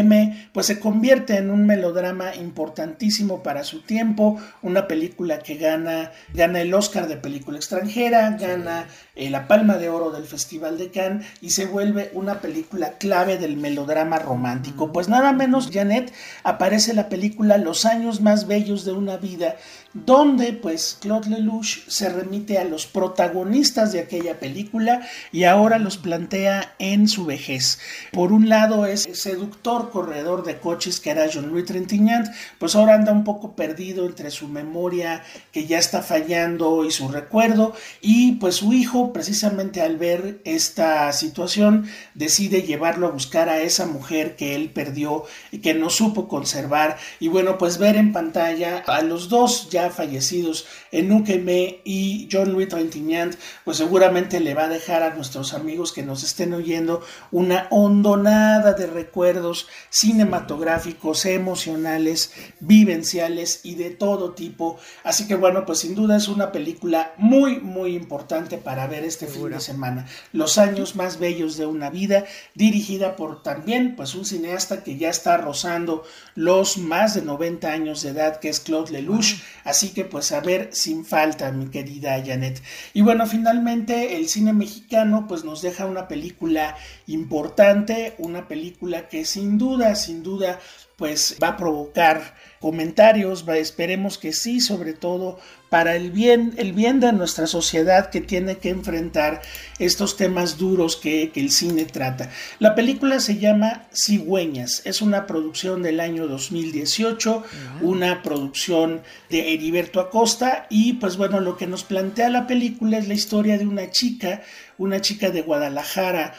pues se convierte en un melodrama importantísimo para su tiempo, una película que gana, gana el Oscar de película extranjera, gana eh, la Palma de Oro del Festival de Cannes y se vuelve una película clave del melodrama romántico. Pues nada menos, Janet, aparece la película Los años más bellos de una vida, donde pues Claude Lelouch se remite a los protagonistas de aquella película y ahora los plantea en su vejez. Por un lado, es seductor corredor de coches que era Jean-Louis Trintignant, pues ahora anda un poco perdido entre su memoria que ya está fallando y su recuerdo y pues su hijo precisamente al ver esta situación decide llevarlo a buscar a esa mujer que él perdió y que no supo conservar y bueno pues ver en pantalla a los dos ya fallecidos Enukeme y Jean-Louis Trintignant pues seguramente le va a dejar a nuestros amigos que nos estén oyendo una hondonada de recuerdos cinematográficos, emocionales, vivenciales y de todo tipo. Así que bueno, pues sin duda es una película muy, muy importante para ver este fin de semana. Los años más bellos de una vida, dirigida por también pues un cineasta que ya está rozando los más de 90 años de edad, que es Claude Lelouch. Así que pues a ver sin falta, mi querida Janet. Y bueno, finalmente el cine mexicano pues nos deja una película importante, una película que sin duda, sin duda, pues va a provocar comentarios, va, esperemos que sí, sobre todo para el bien, el bien de nuestra sociedad que tiene que enfrentar estos temas duros que, que el cine trata. La película se llama Cigüeñas, es una producción del año 2018, una producción de Heriberto Acosta y pues bueno, lo que nos plantea la película es la historia de una chica, una chica de Guadalajara,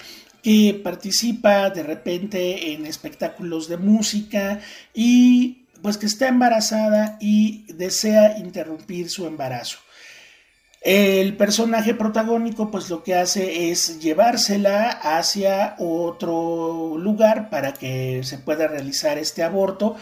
participa de repente en espectáculos de música y pues que está embarazada y desea interrumpir su embarazo. El personaje protagónico pues lo que hace es llevársela hacia otro lugar para que se pueda realizar este aborto,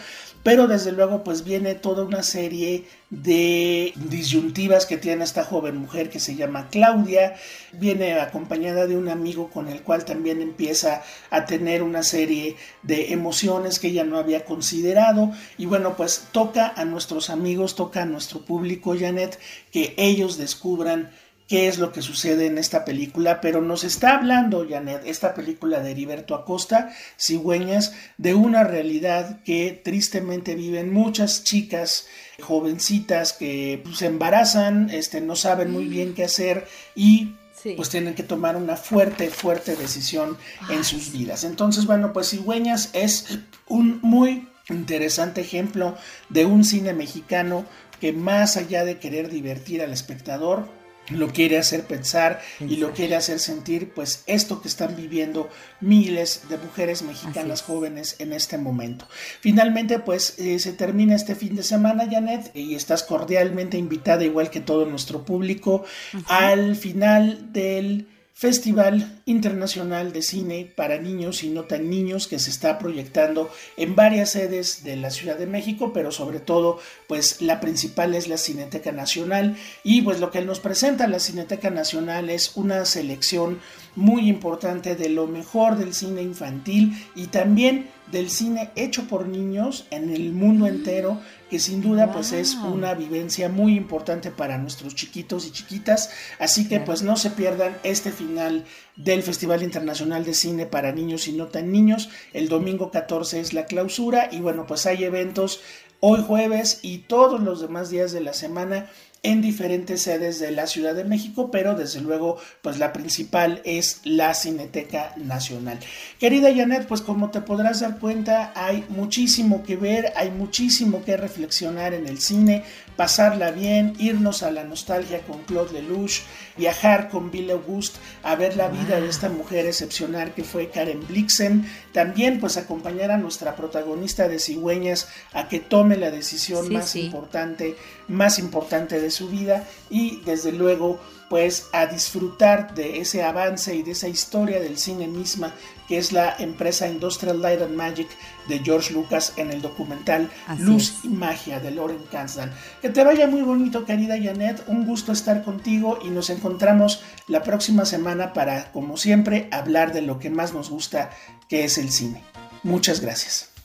pero desde luego pues viene toda una serie de disyuntivas que tiene esta joven mujer que se llama Claudia, viene acompañada de un amigo con el cual también empieza a tener una serie de emociones que ella no había considerado. Y bueno pues toca a nuestros amigos, toca a nuestro público Janet que ellos descubran qué es lo que sucede en esta película, pero nos está hablando, Janet, esta película de Heriberto Acosta, Cigüeñas, de una realidad que tristemente viven muchas chicas jovencitas que pues, se embarazan, este, no saben muy bien qué hacer y pues tienen que tomar una fuerte, fuerte decisión en sus vidas. Entonces, bueno, pues Cigüeñas es un muy interesante ejemplo de un cine mexicano que más allá de querer divertir al espectador, lo quiere hacer pensar y lo quiere hacer sentir, pues esto que están viviendo miles de mujeres mexicanas jóvenes en este momento. Finalmente, pues eh, se termina este fin de semana, Janet, y estás cordialmente invitada, igual que todo nuestro público, al final del Festival Internacional de Cine para Niños y No Tan Niños que se está proyectando en varias sedes de la Ciudad de México, pero sobre todo, pues la principal es la Cineteca Nacional. Y pues lo que nos presenta la Cineteca Nacional es una selección muy importante de lo mejor del cine infantil y también del cine hecho por niños en el mundo mm. entero que sin duda pues es una vivencia muy importante para nuestros chiquitos y chiquitas. Así que pues no se pierdan este final del Festival Internacional de Cine para Niños y No Tan Niños. El domingo 14 es la clausura y bueno pues hay eventos hoy jueves y todos los demás días de la semana en diferentes sedes de la Ciudad de México, pero desde luego, pues la principal es la Cineteca Nacional. Querida Janet, pues como te podrás dar cuenta, hay muchísimo que ver, hay muchísimo que reflexionar en el cine, pasarla bien, irnos a la nostalgia con Claude Lelouch, viajar con Bill Auguste a ver la vida de esta mujer excepcional que fue Karen Blixen, también pues acompañar a nuestra protagonista de Cigüeñas a que tome la decisión más importante, más importante de su vida y desde luego pues a disfrutar de ese avance y de esa historia del cine misma que es la empresa Industrial Light and Magic de George Lucas en el documental Luz y Magia de Lauren Kasdan. Que te vaya muy bonito, querida Janet. Un gusto estar contigo y nos encontramos la próxima semana para, como siempre, hablar de lo que más nos gusta, que es el cine. Muchas gracias.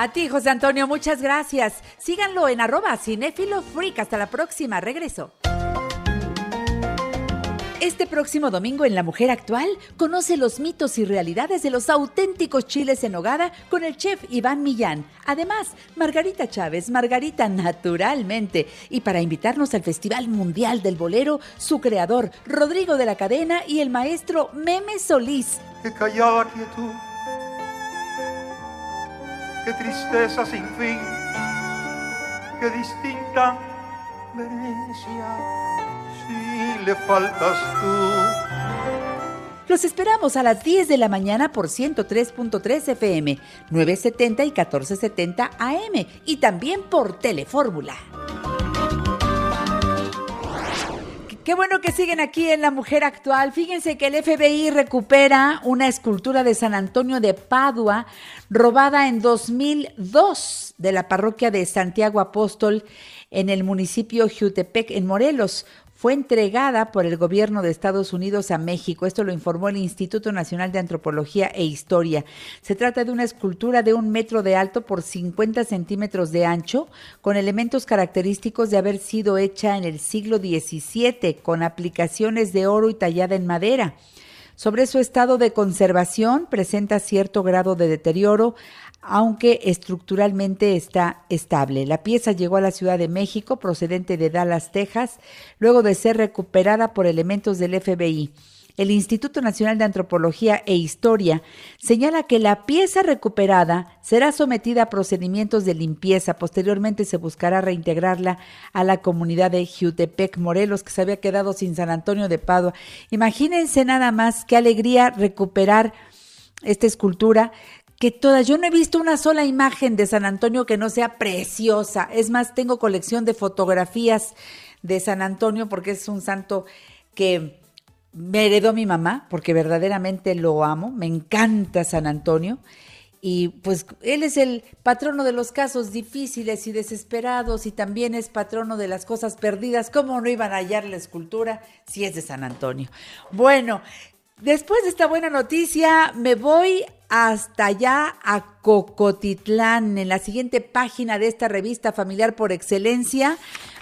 A ti, José Antonio, muchas gracias. Síganlo en arroba cinefilo freak. Hasta la próxima. Regreso. Este próximo domingo en La Mujer Actual, conoce los mitos y realidades de los auténticos chiles en hogada con el chef Iván Millán. Además, Margarita Chávez, Margarita naturalmente. Y para invitarnos al Festival Mundial del Bolero, su creador, Rodrigo de la Cadena y el maestro Meme Solís. Callada quietud, qué tristeza sin fin, qué distinta venencia si le faltas tú. Los esperamos a las 10 de la mañana por 103.3 FM, 970 y 1470 AM y también por Telefórmula. Qué bueno que siguen aquí en La Mujer Actual. Fíjense que el FBI recupera una escultura de San Antonio de Padua robada en 2002 de la parroquia de Santiago Apóstol en el municipio Jutepec, en Morelos fue entregada por el gobierno de Estados Unidos a México. Esto lo informó el Instituto Nacional de Antropología e Historia. Se trata de una escultura de un metro de alto por 50 centímetros de ancho, con elementos característicos de haber sido hecha en el siglo XVII, con aplicaciones de oro y tallada en madera. Sobre su estado de conservación, presenta cierto grado de deterioro, aunque estructuralmente está estable. La pieza llegó a la Ciudad de México procedente de Dallas, Texas, luego de ser recuperada por elementos del FBI. El Instituto Nacional de Antropología e Historia señala que la pieza recuperada será sometida a procedimientos de limpieza. Posteriormente se buscará reintegrarla a la comunidad de Jutepec, Morelos, que se había quedado sin San Antonio de Padua. Imagínense nada más qué alegría recuperar esta escultura que todas, yo no he visto una sola imagen de San Antonio que no sea preciosa. Es más, tengo colección de fotografías de San Antonio porque es un santo que me heredó mi mamá, porque verdaderamente lo amo, me encanta San Antonio. Y pues él es el patrono de los casos difíciles y desesperados y también es patrono de las cosas perdidas. ¿Cómo no iban a hallar la escultura si es de San Antonio? Bueno, después de esta buena noticia me voy hasta allá a Cocotitlán, en la siguiente página de esta revista familiar por excelencia.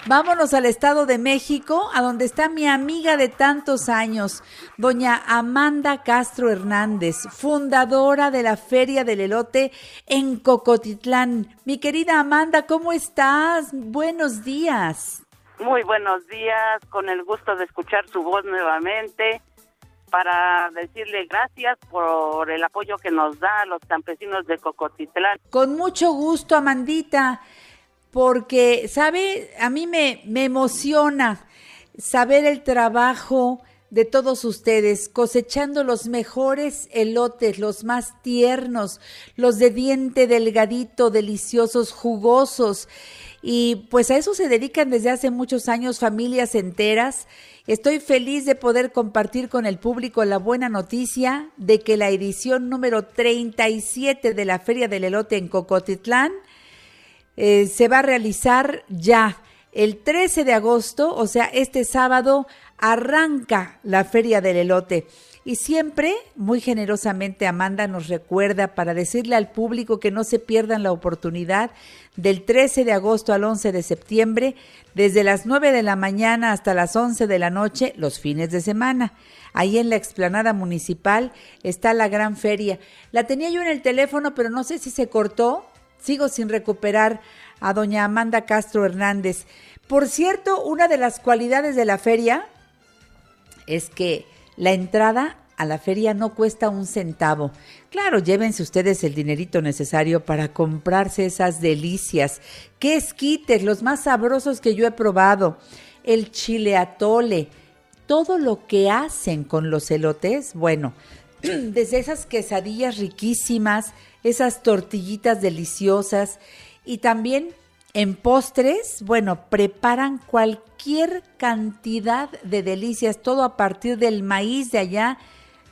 Vámonos al Estado de México, a donde está mi amiga de tantos años, doña Amanda Castro Hernández, fundadora de la Feria del Elote en Cocotitlán. Mi querida Amanda, ¿cómo estás? Buenos días. Muy buenos días, con el gusto de escuchar su voz nuevamente para decirle gracias por el apoyo que nos da a los campesinos de Cocotitlán. Con mucho gusto, Amandita, porque, ¿sabe? A mí me, me emociona saber el trabajo de todos ustedes, cosechando los mejores elotes, los más tiernos, los de diente delgadito, deliciosos, jugosos. Y pues a eso se dedican desde hace muchos años familias enteras Estoy feliz de poder compartir con el público la buena noticia de que la edición número 37 de la Feria del Elote en Cocotitlán eh, se va a realizar ya. El 13 de agosto, o sea, este sábado, arranca la Feria del Elote. Y siempre, muy generosamente, Amanda nos recuerda para decirle al público que no se pierdan la oportunidad del 13 de agosto al 11 de septiembre, desde las 9 de la mañana hasta las 11 de la noche, los fines de semana. Ahí en la explanada municipal está la gran feria. La tenía yo en el teléfono, pero no sé si se cortó. Sigo sin recuperar a doña Amanda Castro Hernández. Por cierto, una de las cualidades de la feria es que la entrada a la feria no cuesta un centavo. Claro, llévense ustedes el dinerito necesario para comprarse esas delicias. ¡Qué esquites! Los más sabrosos que yo he probado. El chile atole. Todo lo que hacen con los elotes, bueno, desde esas quesadillas riquísimas, esas tortillitas deliciosas y también en postres, bueno, preparan cualquier cantidad de delicias, todo a partir del maíz de allá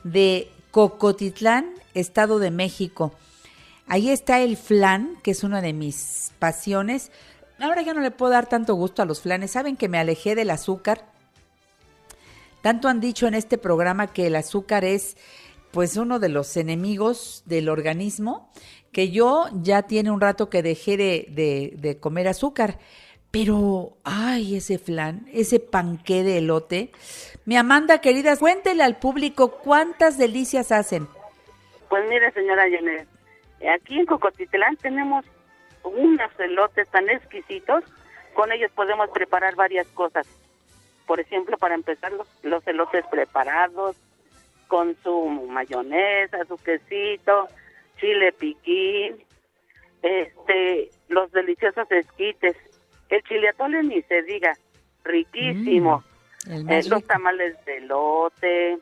de Cocotitlán, Estado de México. Ahí está el flan, que es una de mis pasiones. Ahora ya no le puedo dar tanto gusto a los flanes. Saben que me alejé del azúcar. Tanto han dicho en este programa que el azúcar es pues uno de los enemigos del organismo que yo ya tiene un rato que dejé de, de, comer azúcar. Pero, ay, ese flan, ese panqué de elote. Mi Amanda, querida, cuéntele al público cuántas delicias hacen. Pues mire, señora Janet, aquí en Cocotitlán tenemos unos elotes tan exquisitos, con ellos podemos preparar varias cosas. Por ejemplo, para empezar, los, los elotes preparados, con su mayonesa, su quesito, chile piquín, este, los deliciosos esquites, el chile atole ni se diga, riquísimo, Mm, eh, los tamales de lote,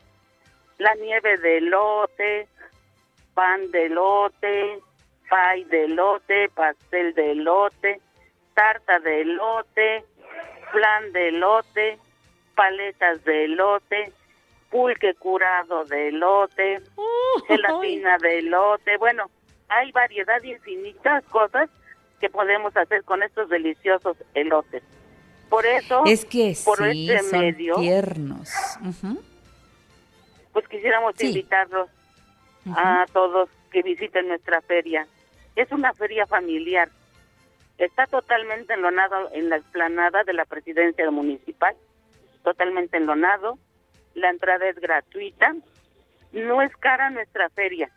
la nieve de lote, pan de lote, pay de lote, pastel de lote, tarta de lote, flan de lote, paletas de lote, pulque curado de elote, gelatina de elote. Bueno, hay variedad de infinitas cosas que podemos hacer con estos deliciosos elotes. Por eso, Es que por sí, este son medio, tiernos. Pues quisiéramos Sí. invitarlos a todos que visiten nuestra feria. Es una feria familiar. Está totalmente enlonado en la explanada de la presidencia municipal, totalmente enlonado. La entrada es gratuita. No es cara nuestra feria,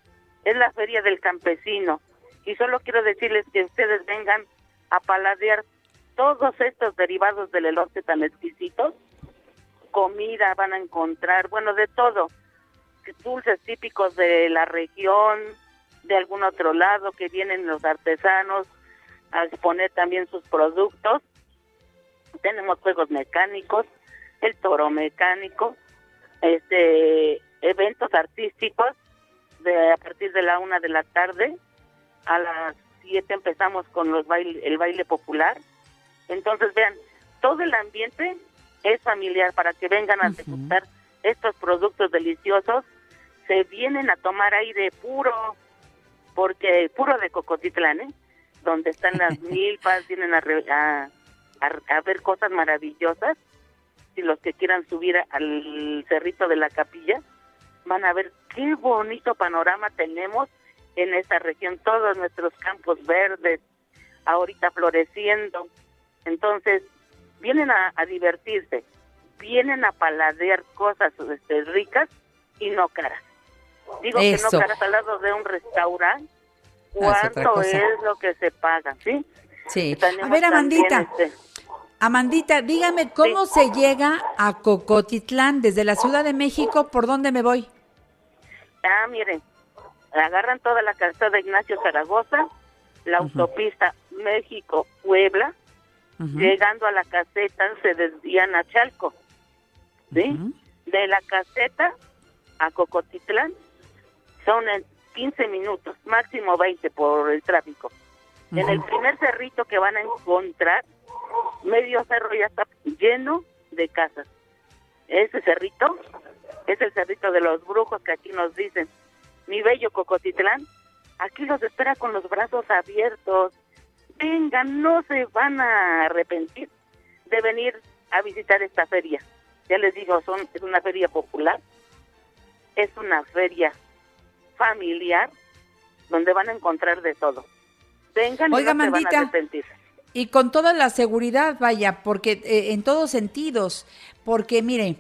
es la feria del campesino. Y solo quiero decirles que ustedes vengan a paladear todos estos derivados del elote tan exquisitos. Comida van a encontrar, bueno, de todo. Dulces típicos de la región, de algún otro lado que vienen los artesanos a exponer también sus productos. Tenemos juegos mecánicos, el toro mecánico, este eventos artísticos de a partir de la una de la tarde. A las siete empezamos con los baile, el baile popular. Entonces, vean, todo el ambiente es familiar para que vengan a degustar estos productos deliciosos. Se vienen a tomar aire puro, porque puro de Cocotitlán, ¿eh? donde están las milpas, vienen a, re- a, a- a ver cosas maravillosas. Si los que quieran subir al cerrito de la capilla, van a ver qué bonito panorama tenemos en esta región, todos nuestros campos verdes, ahorita floreciendo. Entonces, vienen a, a divertirse, vienen a paladear cosas este, ricas y no caras. Digo que no caras al lado de un restaurante. Ah, ¿Cuánto es lo que se paga? ¿Sí? Sí. A ver, Amandita. este, Amandita, dígame, ¿cómo se llega a Cocotitlán desde la Ciudad de México? ¿Por dónde me voy? Ah, miren, agarran toda la calzada Ignacio Zaragoza, la autopista México-Puebla, llegando a la caseta se desvían a Chalco, ¿sí? De la caseta a Cocotitlán son en 15 minutos, máximo 20 por el tráfico. En el primer cerrito que van a encontrar, medio cerro ya está lleno de casas. Ese cerrito es el cerrito de los brujos que aquí nos dicen. Mi bello Cocotitlán, aquí los espera con los brazos abiertos. Vengan, no se van a arrepentir de venir a visitar esta feria. Ya les digo, son, es una feria popular, es una feria familiar donde van a encontrar de todo. Vengan Oiga, y no se van a arrepentir. Y con toda la seguridad, vaya, porque eh, en todos sentidos, porque mire,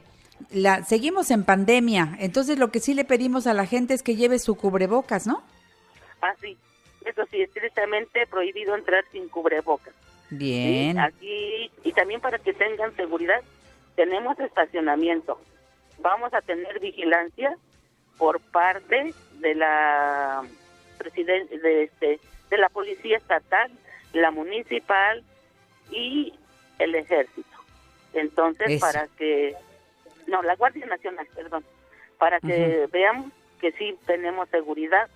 la, seguimos en pandemia, entonces lo que sí le pedimos a la gente es que lleve su cubrebocas, ¿no? Ah, sí, eso sí, estrictamente prohibido entrar sin cubrebocas. ¿sí? Bien. Aquí, y también para que tengan seguridad, tenemos estacionamiento. Vamos a tener vigilancia por parte de la de este de la policía estatal, la municipal y el ejército. Entonces, Eso. para que no, la Guardia Nacional, perdón, para que veamos que sí tenemos seguridad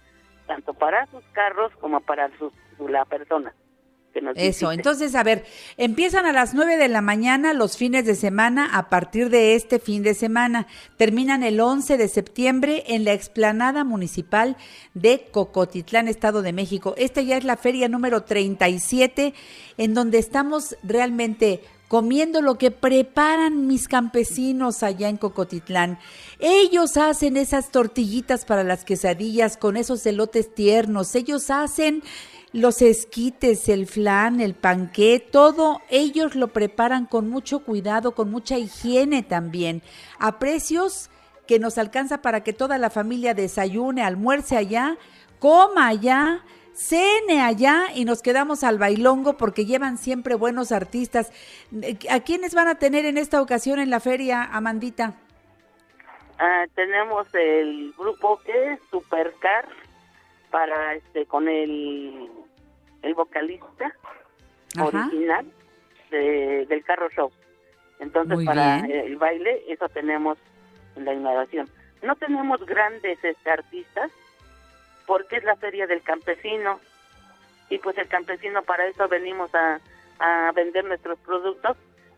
tanto para sus carros como para sus, la persona que nos Eso, entonces, a ver, empiezan a las 9 de la mañana los fines de semana a partir de este fin de semana. Terminan el 11 de septiembre en la explanada municipal de Cocotitlán, Estado de México. Esta ya es la feria número 37 en donde estamos realmente comiendo lo que preparan mis campesinos allá en Cocotitlán. Ellos hacen esas tortillitas para las quesadillas con esos elotes tiernos. Ellos hacen los esquites, el flan, el panqué, todo ellos lo preparan con mucho cuidado, con mucha higiene también, a precios que nos alcanza para que toda la familia desayune, almuerce allá, coma allá, cene allá y nos quedamos al bailongo porque llevan siempre buenos artistas. ¿A quiénes van a tener en esta ocasión en la feria, Amandita? Ah, tenemos el grupo que es Supercar para este con el el vocalista Ajá. original de- del carro show. Entonces Muy para bien. el baile eso tenemos en la inauguración. No tenemos grandes este, artistas porque es la feria del campesino y pues el campesino para eso venimos a, a vender nuestros productos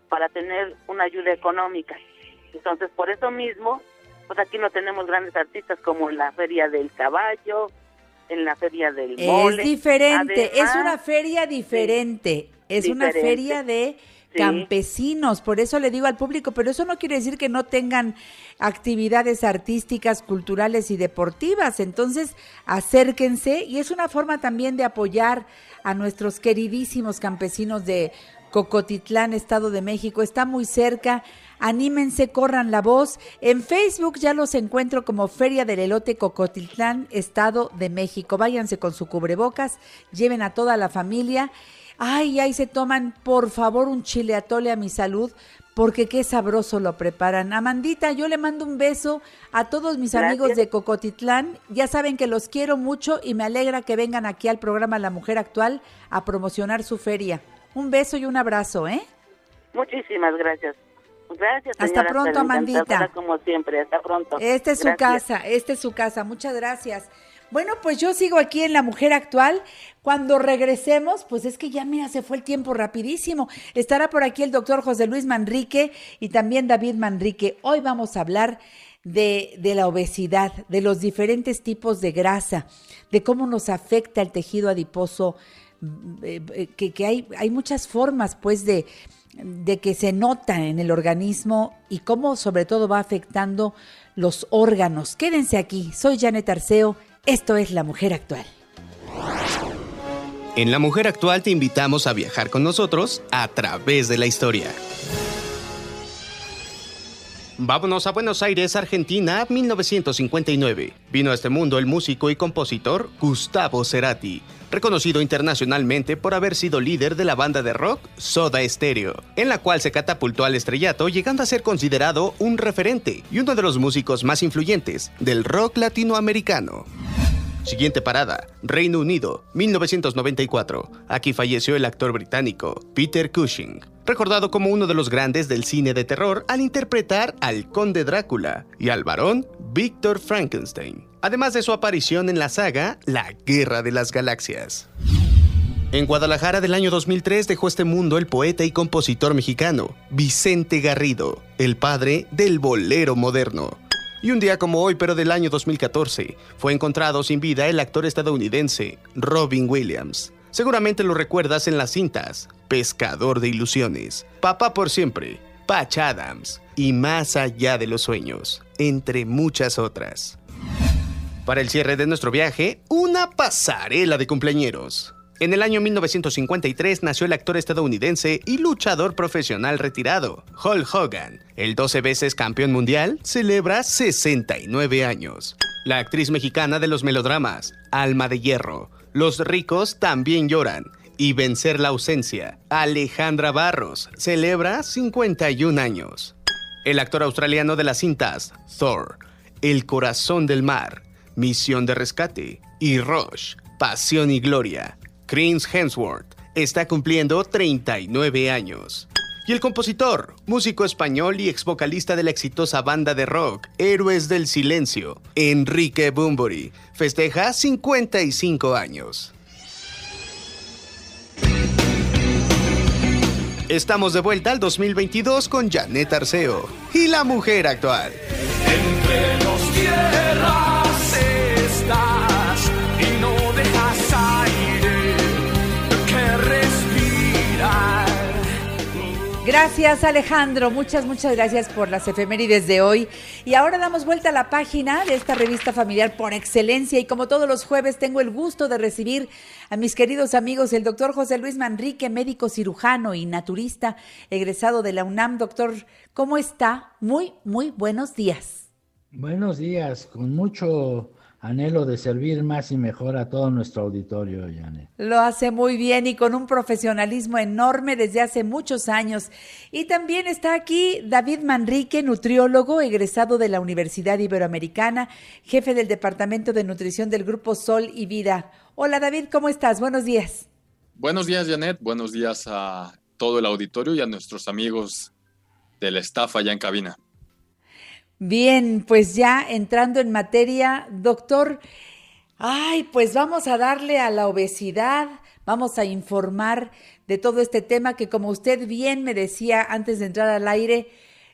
para tener una ayuda económica. Entonces por eso mismo pues aquí no tenemos grandes artistas como la feria del caballo, en la feria del mole. Es diferente, es una feria diferente, es una feria de Sí. campesinos, por eso le digo al público, pero eso no quiere decir que no tengan actividades artísticas, culturales y deportivas, entonces acérquense y es una forma también de apoyar a nuestros queridísimos campesinos de Cocotitlán, Estado de México, está muy cerca. Anímense, corran la voz. En Facebook ya los encuentro como Feria del Elote Cocotitlán, Estado de México. Váyanse con su cubrebocas, lleven a toda la familia. Ay, ahí se toman, por favor, un chile atole a mi salud, porque qué sabroso lo preparan. Amandita, yo le mando un beso a todos mis Gracias. amigos de Cocotitlán. Ya saben que los quiero mucho y me alegra que vengan aquí al programa La Mujer Actual a promocionar su feria. Un beso y un abrazo, ¿eh? Muchísimas gracias. Gracias. Hasta pronto, Amandita. Como siempre, hasta pronto. Esta es su casa, esta es su casa. Muchas gracias. Bueno, pues yo sigo aquí en La Mujer Actual. Cuando regresemos, pues es que ya mira, se fue el tiempo rapidísimo. Estará por aquí el doctor José Luis Manrique y también David Manrique. Hoy vamos a hablar de, de, la obesidad, de los diferentes tipos de grasa, de cómo nos afecta el tejido adiposo, eh, eh, que, hay, hay muchas formas pues de, de que se nota en el organismo y cómo sobre todo va afectando los órganos. Quédense aquí, soy Janet Arceo, esto es La Mujer Actual. En La Mujer Actual te invitamos a viajar con nosotros a través de la historia. Vámonos a Buenos Aires, Argentina, 1959. Vino a este mundo el músico y compositor Gustavo Cerati, reconocido internacionalmente por haber sido líder de la banda de rock Soda Stereo, en la cual se catapultó al estrellato llegando a ser considerado un referente y uno de los músicos más influyentes del rock latinoamericano. Siguiente parada, Reino Unido, 1994. Aquí falleció el actor británico Peter Cushing, recordado como uno de los grandes del cine de terror al interpretar al conde Drácula y al varón Victor Frankenstein, además de su aparición en la saga La Guerra de las Galaxias. En Guadalajara del año 2003 dejó este mundo el poeta y compositor mexicano Vicente Garrido, el padre del bolero moderno. Y un día como hoy, pero del año 2014, fue encontrado sin vida el actor estadounidense Robin Williams. Seguramente lo recuerdas en las cintas Pescador de Ilusiones, Papá por Siempre, Patch Adams y Más allá de los sueños, entre muchas otras. Para el cierre de nuestro viaje, una pasarela de cumpleañeros. En el año 1953 nació el actor estadounidense y luchador profesional retirado, Hulk Hogan. El 12 veces campeón mundial celebra 69 años. La actriz mexicana de los melodramas, Alma de Hierro. Los ricos también lloran. Y vencer la ausencia, Alejandra Barros, celebra 51 años. El actor australiano de las cintas, Thor, El corazón del mar, Misión de rescate y Rush, Pasión y Gloria, Chris Hemsworth está cumpliendo 39 años. Y el compositor, músico español y ex vocalista de la exitosa banda de rock Héroes del Silencio, Enrique Bunbury, festeja 55 años. Estamos de vuelta al 2022 con Janet Arceo y la mujer actual. Entre tierras Gracias Alejandro, muchas, muchas gracias por las efemérides de hoy. Y ahora damos vuelta a la página de esta revista familiar por excelencia y como todos los jueves tengo el gusto de recibir a mis queridos amigos el doctor José Luis Manrique, médico cirujano y naturista, egresado de la UNAM. Doctor, ¿cómo está? Muy, muy buenos días. Buenos días, con mucho anhelo de servir más y mejor a todo nuestro auditorio, Janet. Lo hace muy bien y con un profesionalismo enorme desde hace muchos años. Y también está aquí David Manrique, nutriólogo, egresado de la Universidad Iberoamericana, jefe del Departamento de Nutrición del Grupo Sol y Vida. Hola David, ¿cómo estás? Buenos días. Buenos días, Janet. Buenos días a todo el auditorio y a nuestros amigos del staff allá en cabina. Bien, pues ya entrando en materia, doctor, ay, pues vamos a darle a la obesidad, vamos a informar de todo este tema que como usted bien me decía antes de entrar al aire,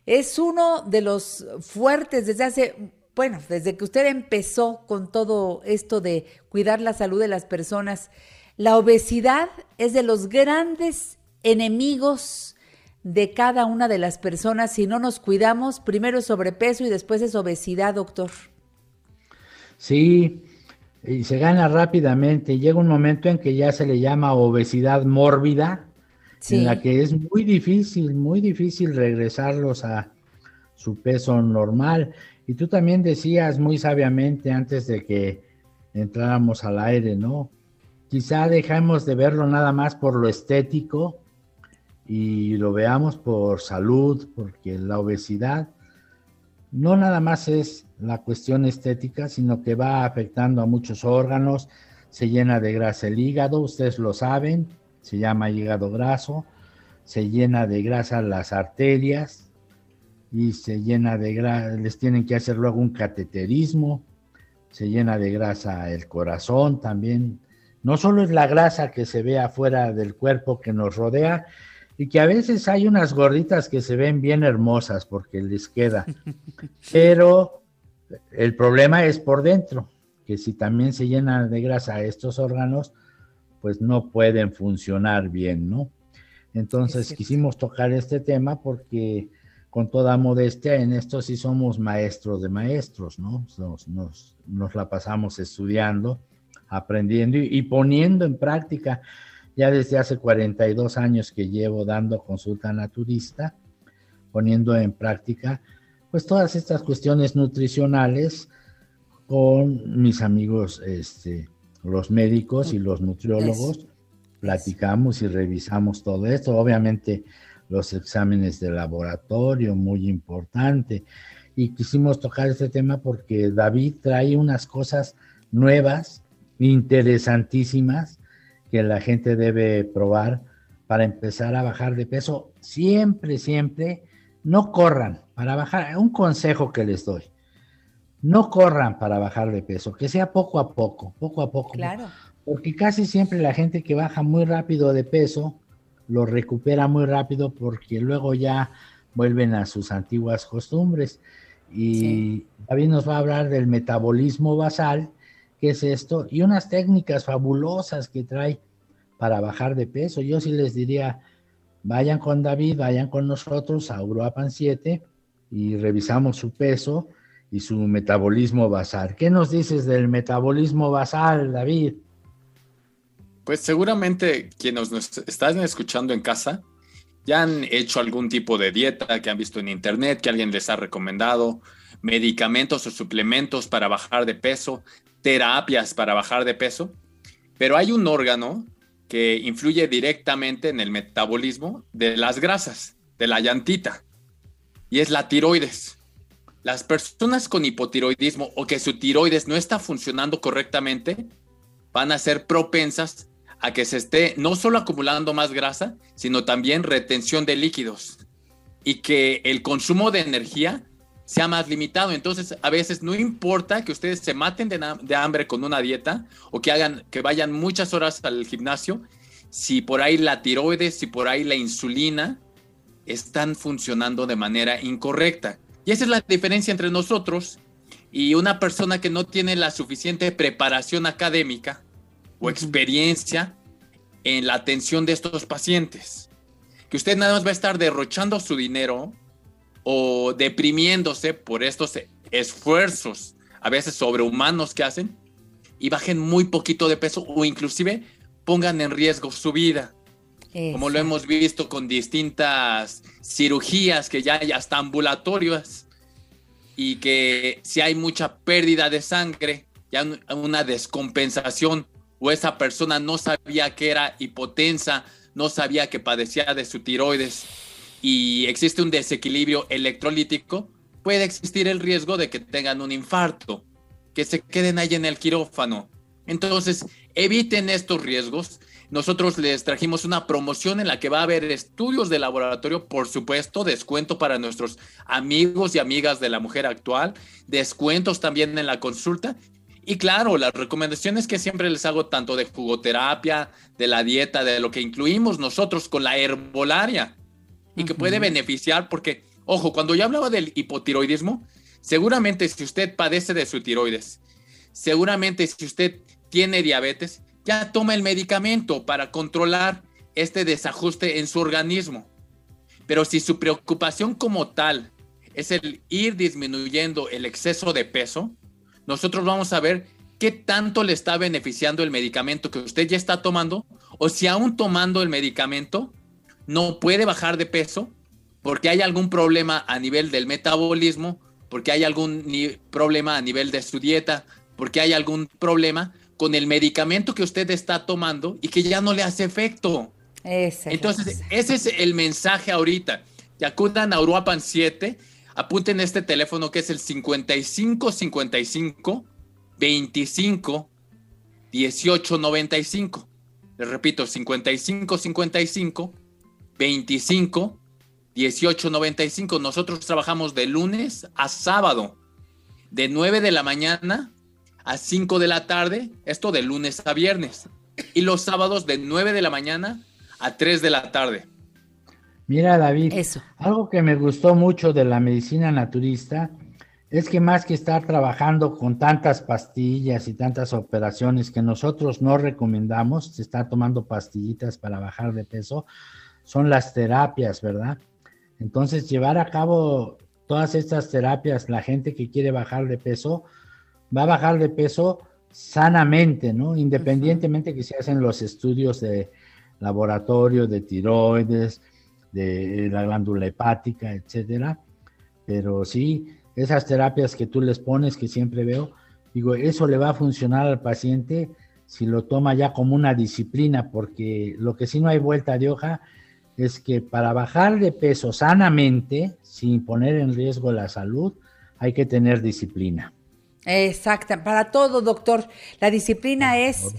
es uno de los fuertes desde hace, bueno, desde que usted empezó con todo esto de cuidar la salud de las personas. La obesidad es de los grandes enemigos de cada una de las personas si no nos cuidamos. Primero es sobrepeso y después es obesidad, doctor. Sí, y se gana rápidamente. Llega un momento en que ya se le llama obesidad mórbida, sí. en la que es muy difícil, muy difícil regresarlos a su peso normal. Y tú también decías muy sabiamente antes de que entráramos al aire, ¿no? Quizá dejamos de verlo nada más por lo estético, y lo veamos por salud, porque la obesidad no nada más es la cuestión estética, sino que va afectando a muchos órganos, se llena de grasa el hígado, ustedes lo saben, se llama hígado graso, se llena de grasa las arterias, y se llena de grasa, les tienen que hacer luego un cateterismo, se llena de grasa el corazón también. No solo es la grasa que se ve afuera del cuerpo que nos rodea, y que a veces hay unas gorditas que se ven bien hermosas porque les queda, pero el problema es por dentro, que si también se llenan de grasa estos órganos, pues no pueden funcionar bien, ¿no? Entonces quisimos tocar este tema porque con toda modestia en esto sí somos maestros de maestros, ¿no? Nos, nos, nos la pasamos estudiando, aprendiendo y, y poniendo en práctica ya desde hace 42 años que llevo dando consulta naturista, poniendo en práctica pues todas estas cuestiones nutricionales con mis amigos, este, los médicos y los nutriólogos, platicamos y revisamos todo esto, obviamente los exámenes de laboratorio, muy importante, y quisimos tocar este tema porque David trae unas cosas nuevas, interesantísimas, que la gente debe probar para empezar a bajar de peso. Siempre, siempre, no corran para bajar. Un consejo que les doy. No corran para bajar de peso, que sea poco a poco, poco a poco. Claro. Porque casi siempre la gente que baja muy rápido de peso lo recupera muy rápido porque luego ya vuelven a sus antiguas costumbres. Y David nos va a hablar del metabolismo basal, qué es esto, y unas técnicas fabulosas que trae para bajar de peso. Yo sí les diría, vayan con David, vayan con nosotros a Uruapan 7 y revisamos su peso y su metabolismo basal. ¿Qué nos dices del metabolismo basal, David? Pues seguramente quienes nos están escuchando en casa ya han hecho algún tipo de dieta que han visto en internet, que alguien les ha recomendado, medicamentos o suplementos para bajar de peso, terapias para bajar de peso, pero hay un órgano que influye directamente en el metabolismo de las grasas, de la llantita, y es la tiroides. Las personas con hipotiroidismo o que su tiroides no está funcionando correctamente van a ser propensas a que se esté no solo acumulando más grasa, sino también retención de líquidos y que el consumo de energía sea más limitado. Entonces, a veces no importa que ustedes se maten de, hambre con una dieta o que hagan que vayan muchas horas al gimnasio, si por ahí la tiroides, si por ahí la insulina están funcionando de manera incorrecta. Y esa es la diferencia entre nosotros y una persona que no tiene la suficiente preparación académica o experiencia en la atención de estos pacientes. Que usted nada más va a estar derrochando su dinero o deprimiéndose por estos esfuerzos, a veces sobrehumanos que hacen, y bajen muy poquito de peso o inclusive pongan en riesgo su vida. Como lo hemos visto con distintas cirugías que ya hay hasta ambulatorias y que si hay mucha pérdida de sangre, ya una descompensación o esa persona no sabía que era hipotensa, no sabía que padecía de su tiroides y existe un desequilibrio electrolítico, puede existir el riesgo de que tengan un infarto, que se queden ahí en el quirófano. Entonces, eviten estos riesgos. Nosotros les trajimos una promoción en la que va a haber estudios de laboratorio, por supuesto, descuento para nuestros amigos y amigas de la mujer actual, descuentos también en la consulta. Y claro, las recomendaciones que siempre les hago, tanto de jugoterapia, de la dieta, de lo que incluimos nosotros con la herbolaria y que puede beneficiar porque, ojo, cuando yo hablaba del hipotiroidismo, seguramente si usted padece de su tiroides, seguramente si usted tiene diabetes, ya toma el medicamento para controlar este desajuste en su organismo. Pero si su preocupación como tal es el ir disminuyendo el exceso de peso, nosotros vamos a ver qué tanto le está beneficiando el medicamento que usted ya está tomando o si aún tomando el medicamento no puede bajar de peso porque hay algún problema a nivel del metabolismo, porque hay algún problema a nivel de su dieta, porque hay algún problema con el medicamento que usted está tomando y que ya no le hace efecto. Entonces, ese es el mensaje ahorita. Y acudan a Uruapan 7, apunten este teléfono que es el 5555 25 18 95. Les repito, 5555 25 1895. Nosotros trabajamos de lunes a sábado, de 9 de la mañana a 5 de la tarde, esto de lunes a viernes, y los sábados de 9 de la mañana a 3 de la tarde. Mira, David, algo que me gustó mucho de la medicina naturista es que más que estar trabajando con tantas pastillas y tantas operaciones que nosotros no recomendamos, se está tomando pastillitas para bajar de peso, son las terapias, ¿verdad? Entonces, llevar a cabo todas estas terapias, la gente que quiere bajar de peso, va a bajar de peso sanamente, ¿no? Independientemente que se hacen los estudios de laboratorio, de tiroides, de la glándula hepática, etcétera. Pero sí, esas terapias que tú les pones, que siempre veo, digo, eso le va a funcionar al paciente si lo toma ya como una disciplina, porque lo que sí no hay vuelta de hoja es que para bajar de peso sanamente, sin poner en riesgo la salud, hay que tener disciplina. Exacto, para todo, doctor. La disciplina es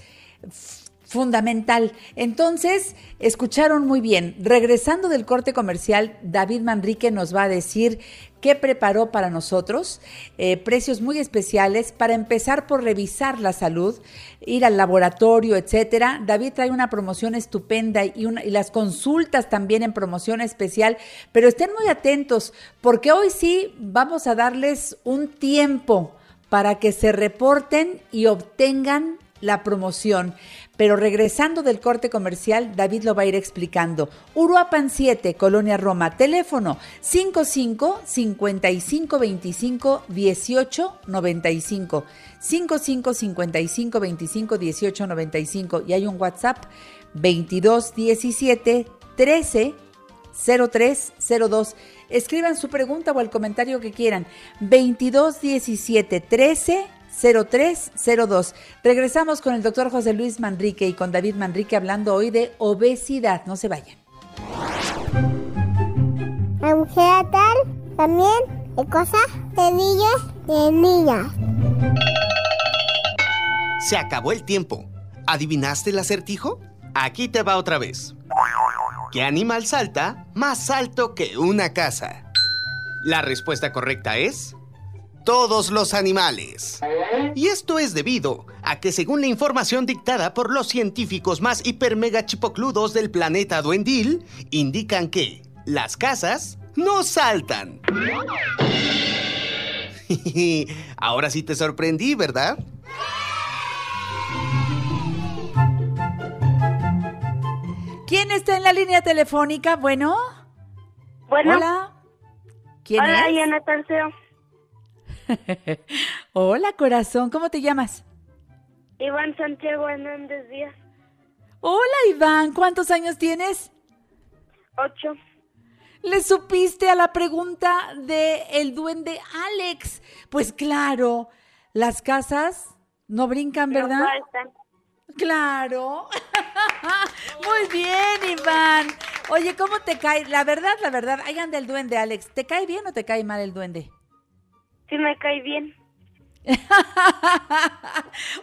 fundamental. Entonces, escucharon muy bien. Regresando del corte comercial, David Manrique nos va a decir qué preparó para nosotros, eh, precios muy especiales para empezar por revisar la salud, ir al laboratorio, etcétera. David trae una promoción estupenda y, y las consultas también en promoción especial, pero estén muy atentos porque hoy sí vamos a darles un tiempo para que se reporten y obtengan la promoción. Pero regresando del corte comercial, David lo va a ir explicando. Uruapan 7, Colonia Roma, teléfono 55 55 25 18 95. 55 55 25 18 95. Y hay un WhatsApp 22 17 13 03 02. Escriban su pregunta o el comentario que quieran. 22 17 13 0302. Regresamos con el doctor José Luis Manrique y con David Manrique hablando hoy de obesidad. No se vayan. La mujer tal también de cosas de niños de niñas. Se acabó el tiempo. ¿Adivinaste el acertijo? Aquí te va otra vez. ¿Qué animal salta más alto que una casa? La respuesta correcta es todos los animales. Y esto es debido a que según la información dictada por los científicos más hiper mega chipocludos del planeta Duendil, indican que las casas no saltan. Ahora sí te sorprendí, ¿verdad? ¿Quién está en la línea telefónica? Bueno. Bueno. Hola. ¿Quién Hola, es? Diana Tarseo. Hola, corazón, ¿cómo te llamas? Iván Santiago Hernández Díaz. Hola, Iván, ¿cuántos años tienes? Ocho. ¿Le supiste a la pregunta de el duende Alex? Pues claro, las casas no brincan, No ¿verdad? faltan. Claro. Muy bien, Iván. Oye, ¿cómo te cae? La verdad, la verdad, ahí anda el duende, Alex. ¿Te cae bien o te cae mal el duende? Sí me cae bien.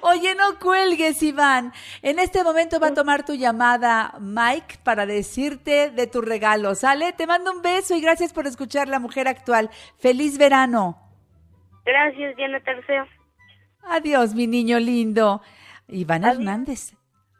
Oye, no cuelgues, Iván. En este momento va a tomar tu llamada Mike para decirte de tu regalo. ¿Sale? Te mando un beso y gracias por escuchar La Mujer Actual. Feliz verano. Gracias, Diana Tarseo. Adiós, mi niño lindo. Iván Hernández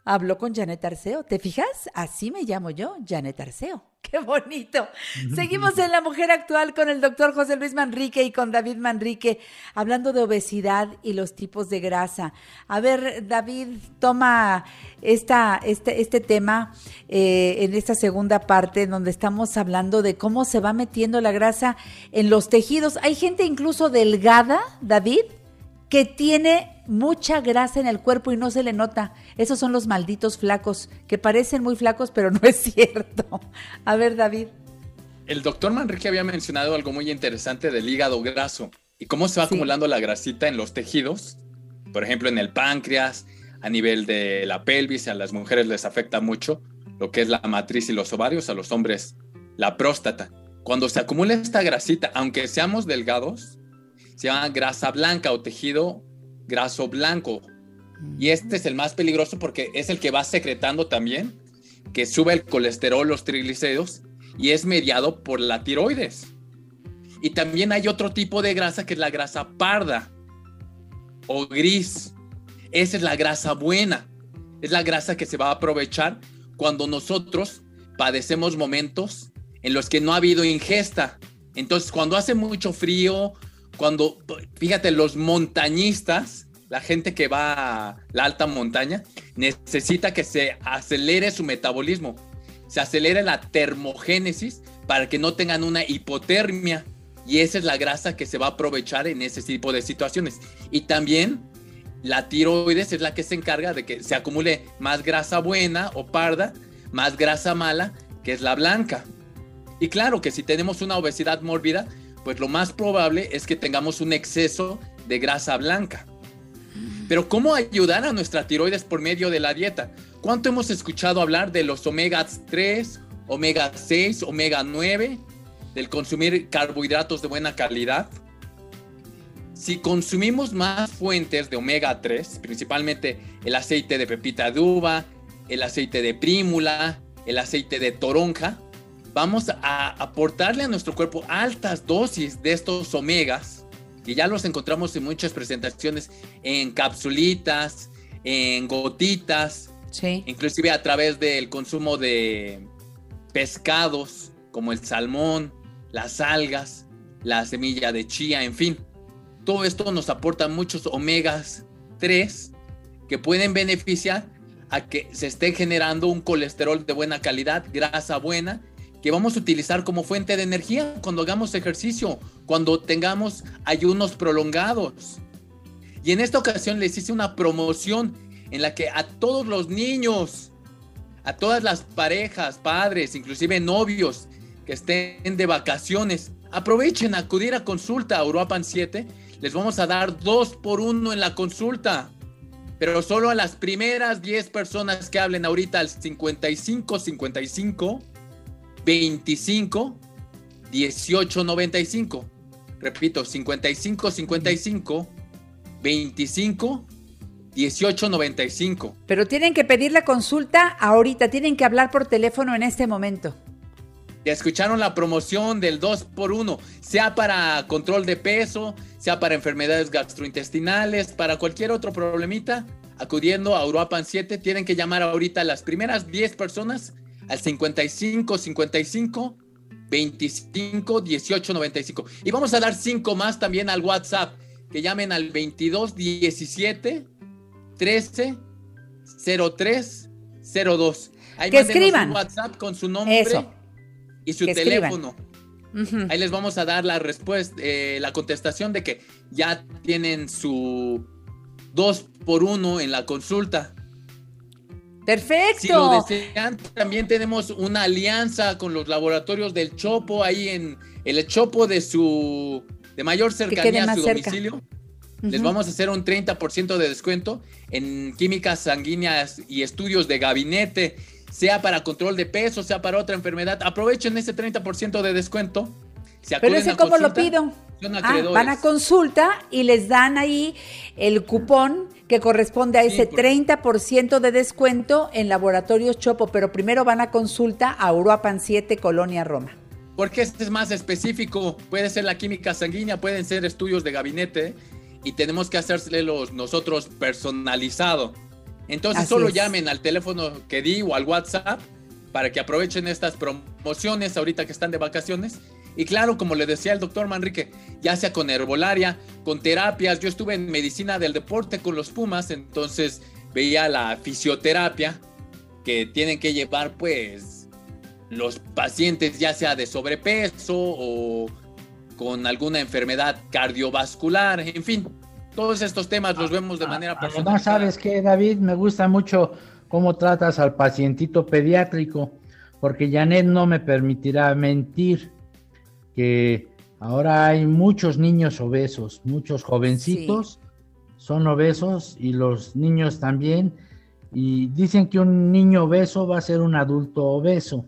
habló con Janet Arceo. ¿Te fijas? Así me llamo yo, Janet Arceo. ¡Qué bonito! Seguimos en La Mujer Actual con el doctor José Luis Manrique y con David Manrique, hablando de obesidad y los tipos de grasa. A ver, David, toma esta, este, este tema eh, en esta segunda parte, donde estamos hablando de cómo se va metiendo la grasa en los tejidos. Hay gente incluso delgada, David, que tiene mucha grasa en el cuerpo y no se le nota. Esos son los malditos flacos, que parecen muy flacos, pero no es cierto. A ver, David. El doctor Manrique había mencionado algo muy interesante del hígado graso y cómo se va acumulando la grasita en los tejidos, por ejemplo, en el páncreas, a nivel de la pelvis, a las mujeres les afecta mucho lo que es la matriz y los ovarios, a los hombres la próstata. Cuando se acumula esta grasita, aunque seamos delgados, se llama grasa blanca o tejido graso blanco. Y este es el más peligroso porque es el que va secretando también, que sube el colesterol, los triglicéridos y es mediado por la tiroides. Y también hay otro tipo de grasa que es la grasa parda o gris. Esa es la grasa buena. Es la grasa que se va a aprovechar cuando nosotros padecemos momentos en los que no ha habido ingesta. Entonces, cuando hace mucho frío, cuando, fíjate, los montañistas, la gente que va a la alta montaña, necesita que se acelere su metabolismo, se acelere la termogénesis para que no tengan una hipotermia. Y esa es la grasa que se va a aprovechar en ese tipo de situaciones. Y también la tiroides es la que se encarga de que se acumule más grasa buena o parda, más grasa mala, que es la blanca. Y claro que si tenemos una obesidad mórbida, pues lo más probable es que tengamos un exceso de grasa blanca. Pero ¿cómo ayudar a nuestra tiroides por medio de la dieta? ¿Cuánto hemos escuchado hablar de los omega 3, omega 6, omega 9? del consumir carbohidratos de buena calidad. Si consumimos más fuentes de omega 3, principalmente el aceite de pepita de uva, el aceite de prímula, el aceite de toronja, vamos a aportarle a nuestro cuerpo altas dosis de estos omegas, que ya los encontramos en muchas presentaciones, en capsulitas, en gotitas, inclusive a través del consumo de pescados como el salmón, las algas, la semilla de chía, en fin. Todo esto nos aporta muchos omegas 3 que pueden beneficiar a que se esté generando un colesterol de buena calidad, grasa buena, que vamos a utilizar como fuente de energía cuando hagamos ejercicio, cuando tengamos ayunos prolongados. Y en esta ocasión les hice una promoción en la que a todos los niños, a todas las parejas, padres, inclusive novios, que estén de vacaciones, aprovechen acudir a consulta a Uruapan 7. Les vamos a dar dos por uno en la consulta. Pero solo a las primeras 10 personas que hablen ahorita al 55 55 25 18 95. Repito, 55 55 25 18 95. Pero tienen que pedir la consulta ahorita, tienen que hablar por teléfono en este momento escucharon la promoción del 2x1, sea para control de peso, sea para enfermedades gastrointestinales, para cualquier otro problemita, acudiendo a Uruapan 7, tienen que llamar ahorita a las primeras 10 personas al 55 55 25 18 95. Y vamos a dar 5 más también al WhatsApp, que llamen al 22 17 13 03 02. Ahí que escriban. Un WhatsApp con su nombre. Eso y su teléfono. Ahí les vamos a dar la respuesta, eh, la contestación de que ya tienen su dos por uno en la consulta. Perfecto. Si lo desean, también tenemos una alianza con los laboratorios del Chopo, ahí en el Chopo de su de mayor cercanía a su domicilio. Les vamos a hacer un 30% de descuento en químicas sanguíneas y estudios de gabinete sea para control de peso, sea para otra enfermedad, aprovechen ese 30% de descuento. Pero ese cómo lo pido. Ah, van a consulta y les dan ahí el cupón que corresponde a ese 30% de descuento en Laboratorios Chopo, pero primero van a consulta a Uruapan 7, Colonia Roma. Porque este es más específico, puede ser la química sanguínea, pueden ser estudios de gabinete y tenemos que los nosotros personalizado. Entonces solo llamen al teléfono que di o al WhatsApp para que aprovechen estas promociones ahorita que están de vacaciones. Y claro, como le decía el doctor Manrique, ya sea con herbolaria, con terapias, yo estuve en medicina del deporte con los Pumas, entonces veía la fisioterapia que tienen que llevar pues los pacientes ya sea de sobrepeso o con alguna enfermedad cardiovascular, en fin, todos estos temas los vemos de manera personal. Además, sabes que David, me gusta mucho cómo tratas al pacientito pediátrico, porque Janet no me permitirá mentir que ahora hay muchos niños obesos, muchos jovencitos son obesos y los niños también, y dicen que un niño obeso va a ser un adulto obeso.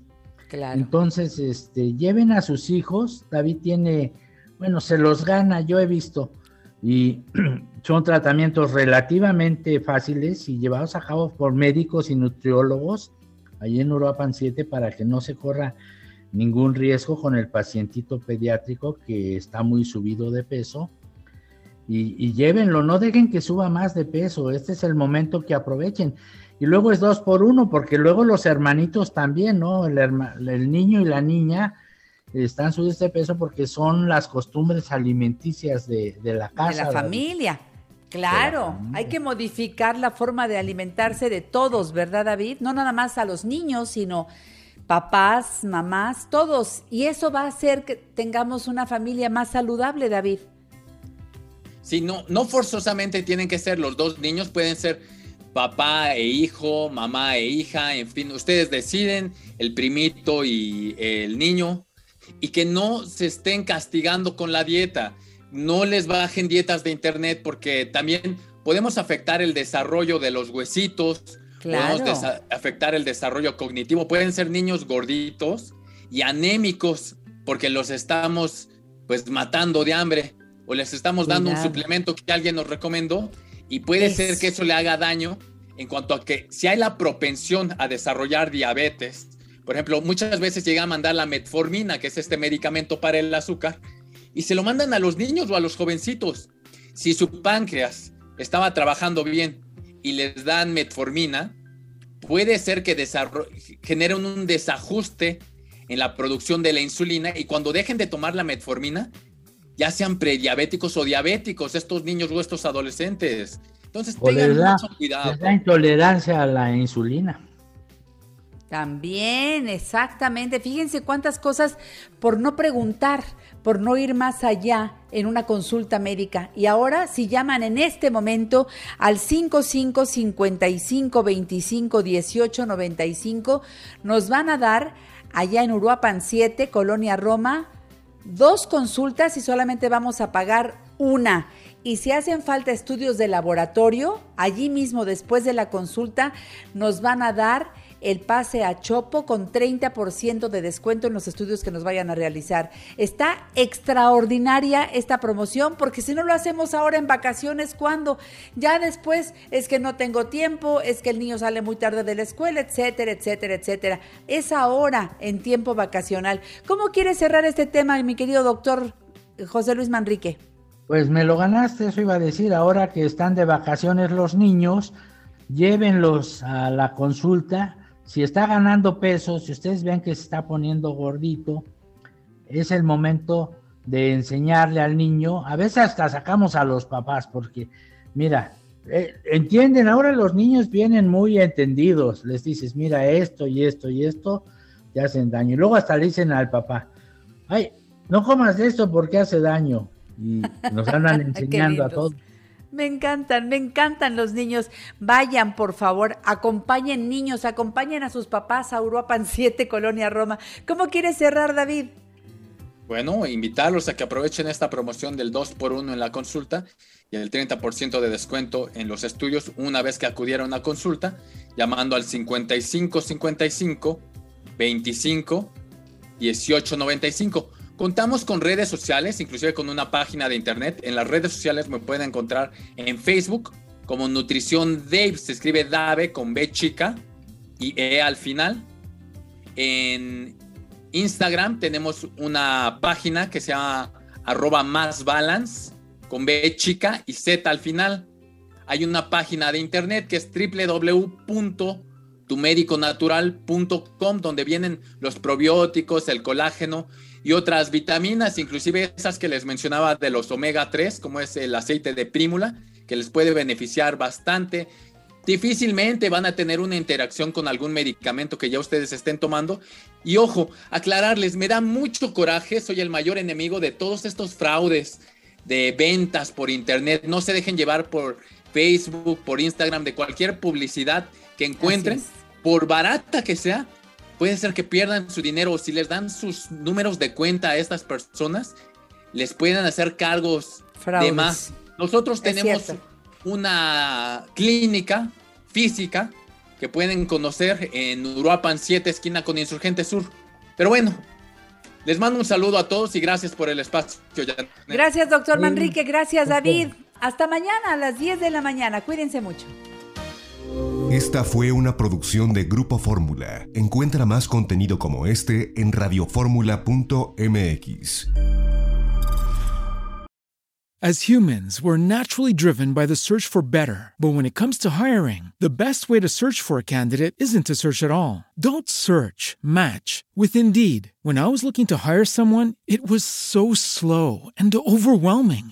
Claro. Entonces, este, lleven a sus hijos, David tiene, bueno, se los gana, yo he visto y son tratamientos relativamente fáciles y llevados a cabo por médicos y nutriólogos allí en Uruapan 7 para que no se corra ningún riesgo con el pacientito pediátrico que está muy subido de peso. Y, llévenlo, no dejen que suba más de peso, este es el momento que aprovechen. Y luego es dos por uno, porque luego los hermanitos también, ¿no? El, el niño y la niña están subidos de peso porque son las costumbres alimenticias de, la casa. De la familia. Claro, hay que modificar la forma de alimentarse de todos, ¿verdad, David? No nada más a los niños, sino papás, mamás, todos. Y eso va a hacer que tengamos una familia más saludable, David. Sí, no, no forzosamente tienen que ser los dos niños, pueden ser papá e hijo, mamá e hija, en fin, ustedes deciden, el primito y el niño, y que no se estén castigando con la dieta. No les bajen dietas de internet porque también podemos afectar el desarrollo de los huesitos, Podemos afectar el desarrollo cognitivo. Pueden ser niños gorditos y anémicos porque los estamos pues matando de hambre o les estamos dando un suplemento que alguien nos recomendó y puede ser que eso le haga daño en cuanto a que si hay la propensión a desarrollar diabetes, por ejemplo, muchas veces llega a mandar la metformina, que es este medicamento para el azúcar, y se lo mandan a los niños o a los jovencitos. Si su páncreas estaba trabajando bien y les dan metformina, puede ser que generen un desajuste en la producción de la insulina y cuando dejen de tomar la metformina, ya sean prediabéticos o diabéticos, estos niños o estos adolescentes. Entonces, tengan mucho cuidado. Les da intolerancia a la insulina. También, exactamente. Fíjense cuántas cosas por no preguntar, por no ir más allá en una consulta médica. Y ahora, si llaman en este momento al 55 55 25 18 95, nos van a dar allá en Uruapan 7, Colonia Roma, dos consultas y solamente vamos a pagar una. Y si hacen falta estudios de laboratorio, allí mismo después de la consulta nos van a dar el pase a Chopo con 30% de descuento en los estudios que nos vayan a realizar. Está extraordinaria esta promoción porque si no lo hacemos ahora en vacaciones, ¿cuándo? Ya después es que no tengo tiempo, es que el niño sale muy tarde de la escuela, etcétera, etcétera, etcétera. Es ahora en tiempo vacacional. ¿Cómo quiere cerrar este tema, mi querido doctor José Luis Manrique? Pues me lo ganaste, eso iba a decir, ahora que están de vacaciones los niños, llévenlos a la consulta si está ganando peso, si ustedes ven que se está poniendo gordito, es el momento de enseñarle al niño. A veces hasta sacamos a los papás porque, mira, eh, entienden, ahora los niños vienen muy entendidos. Les dices, mira, esto y esto y esto te hacen daño. Y luego hasta le dicen al papá, ay, no comas esto porque hace daño. Y nos andan enseñando a todos. Me encantan, me encantan los niños. Vayan, por favor, acompañen niños, acompañen a sus papás a Uruapan 7, Colonia Roma. ¿Cómo quieres cerrar, David? Bueno, invitarlos a que aprovechen esta promoción del 2x1 en la consulta y el 30% de descuento en los estudios una vez que acudieron a consulta, llamando al 55 55 25 18 95 Contamos con redes sociales, inclusive con una página de internet. En las redes sociales me pueden encontrar en Facebook como Nutrición Dave, se escribe Dave con B chica y E al final. En Instagram tenemos una página que se llama arroba más balance con B chica y Z al final. Hay una página de internet que es www.tumediconatural.com donde vienen los probióticos, el colágeno y otras vitaminas, inclusive esas que les mencionaba de los omega 3, como es el aceite de prímula, que les puede beneficiar bastante. Difícilmente van a tener una interacción con algún medicamento que ya ustedes estén tomando. Y ojo, aclararles, me da mucho coraje, soy el mayor enemigo de todos estos fraudes de ventas por internet. No se dejen llevar por Facebook, por Instagram, de cualquier publicidad que encuentren, por barata que sea, puede ser que pierdan su dinero o si les dan sus números de cuenta a estas personas, les pueden hacer cargos de más. Nosotros tenemos una clínica física que pueden conocer en Uruapan 7, esquina con Insurgente Sur. Pero bueno, les mando un saludo a todos y gracias por el espacio. Gracias, doctor Manrique. Gracias, David. Hasta mañana a las 10 de la mañana. Cuídense mucho. Esta fue una producción de Grupo Fórmula. Encuentra más contenido como este en radioformula.mx. As humans, we're naturally driven by the search for better. But when it comes to hiring, the best way to search for a candidate isn't to search at all. Don't search, match with Indeed. When I was looking to hire someone, it was so slow and overwhelming.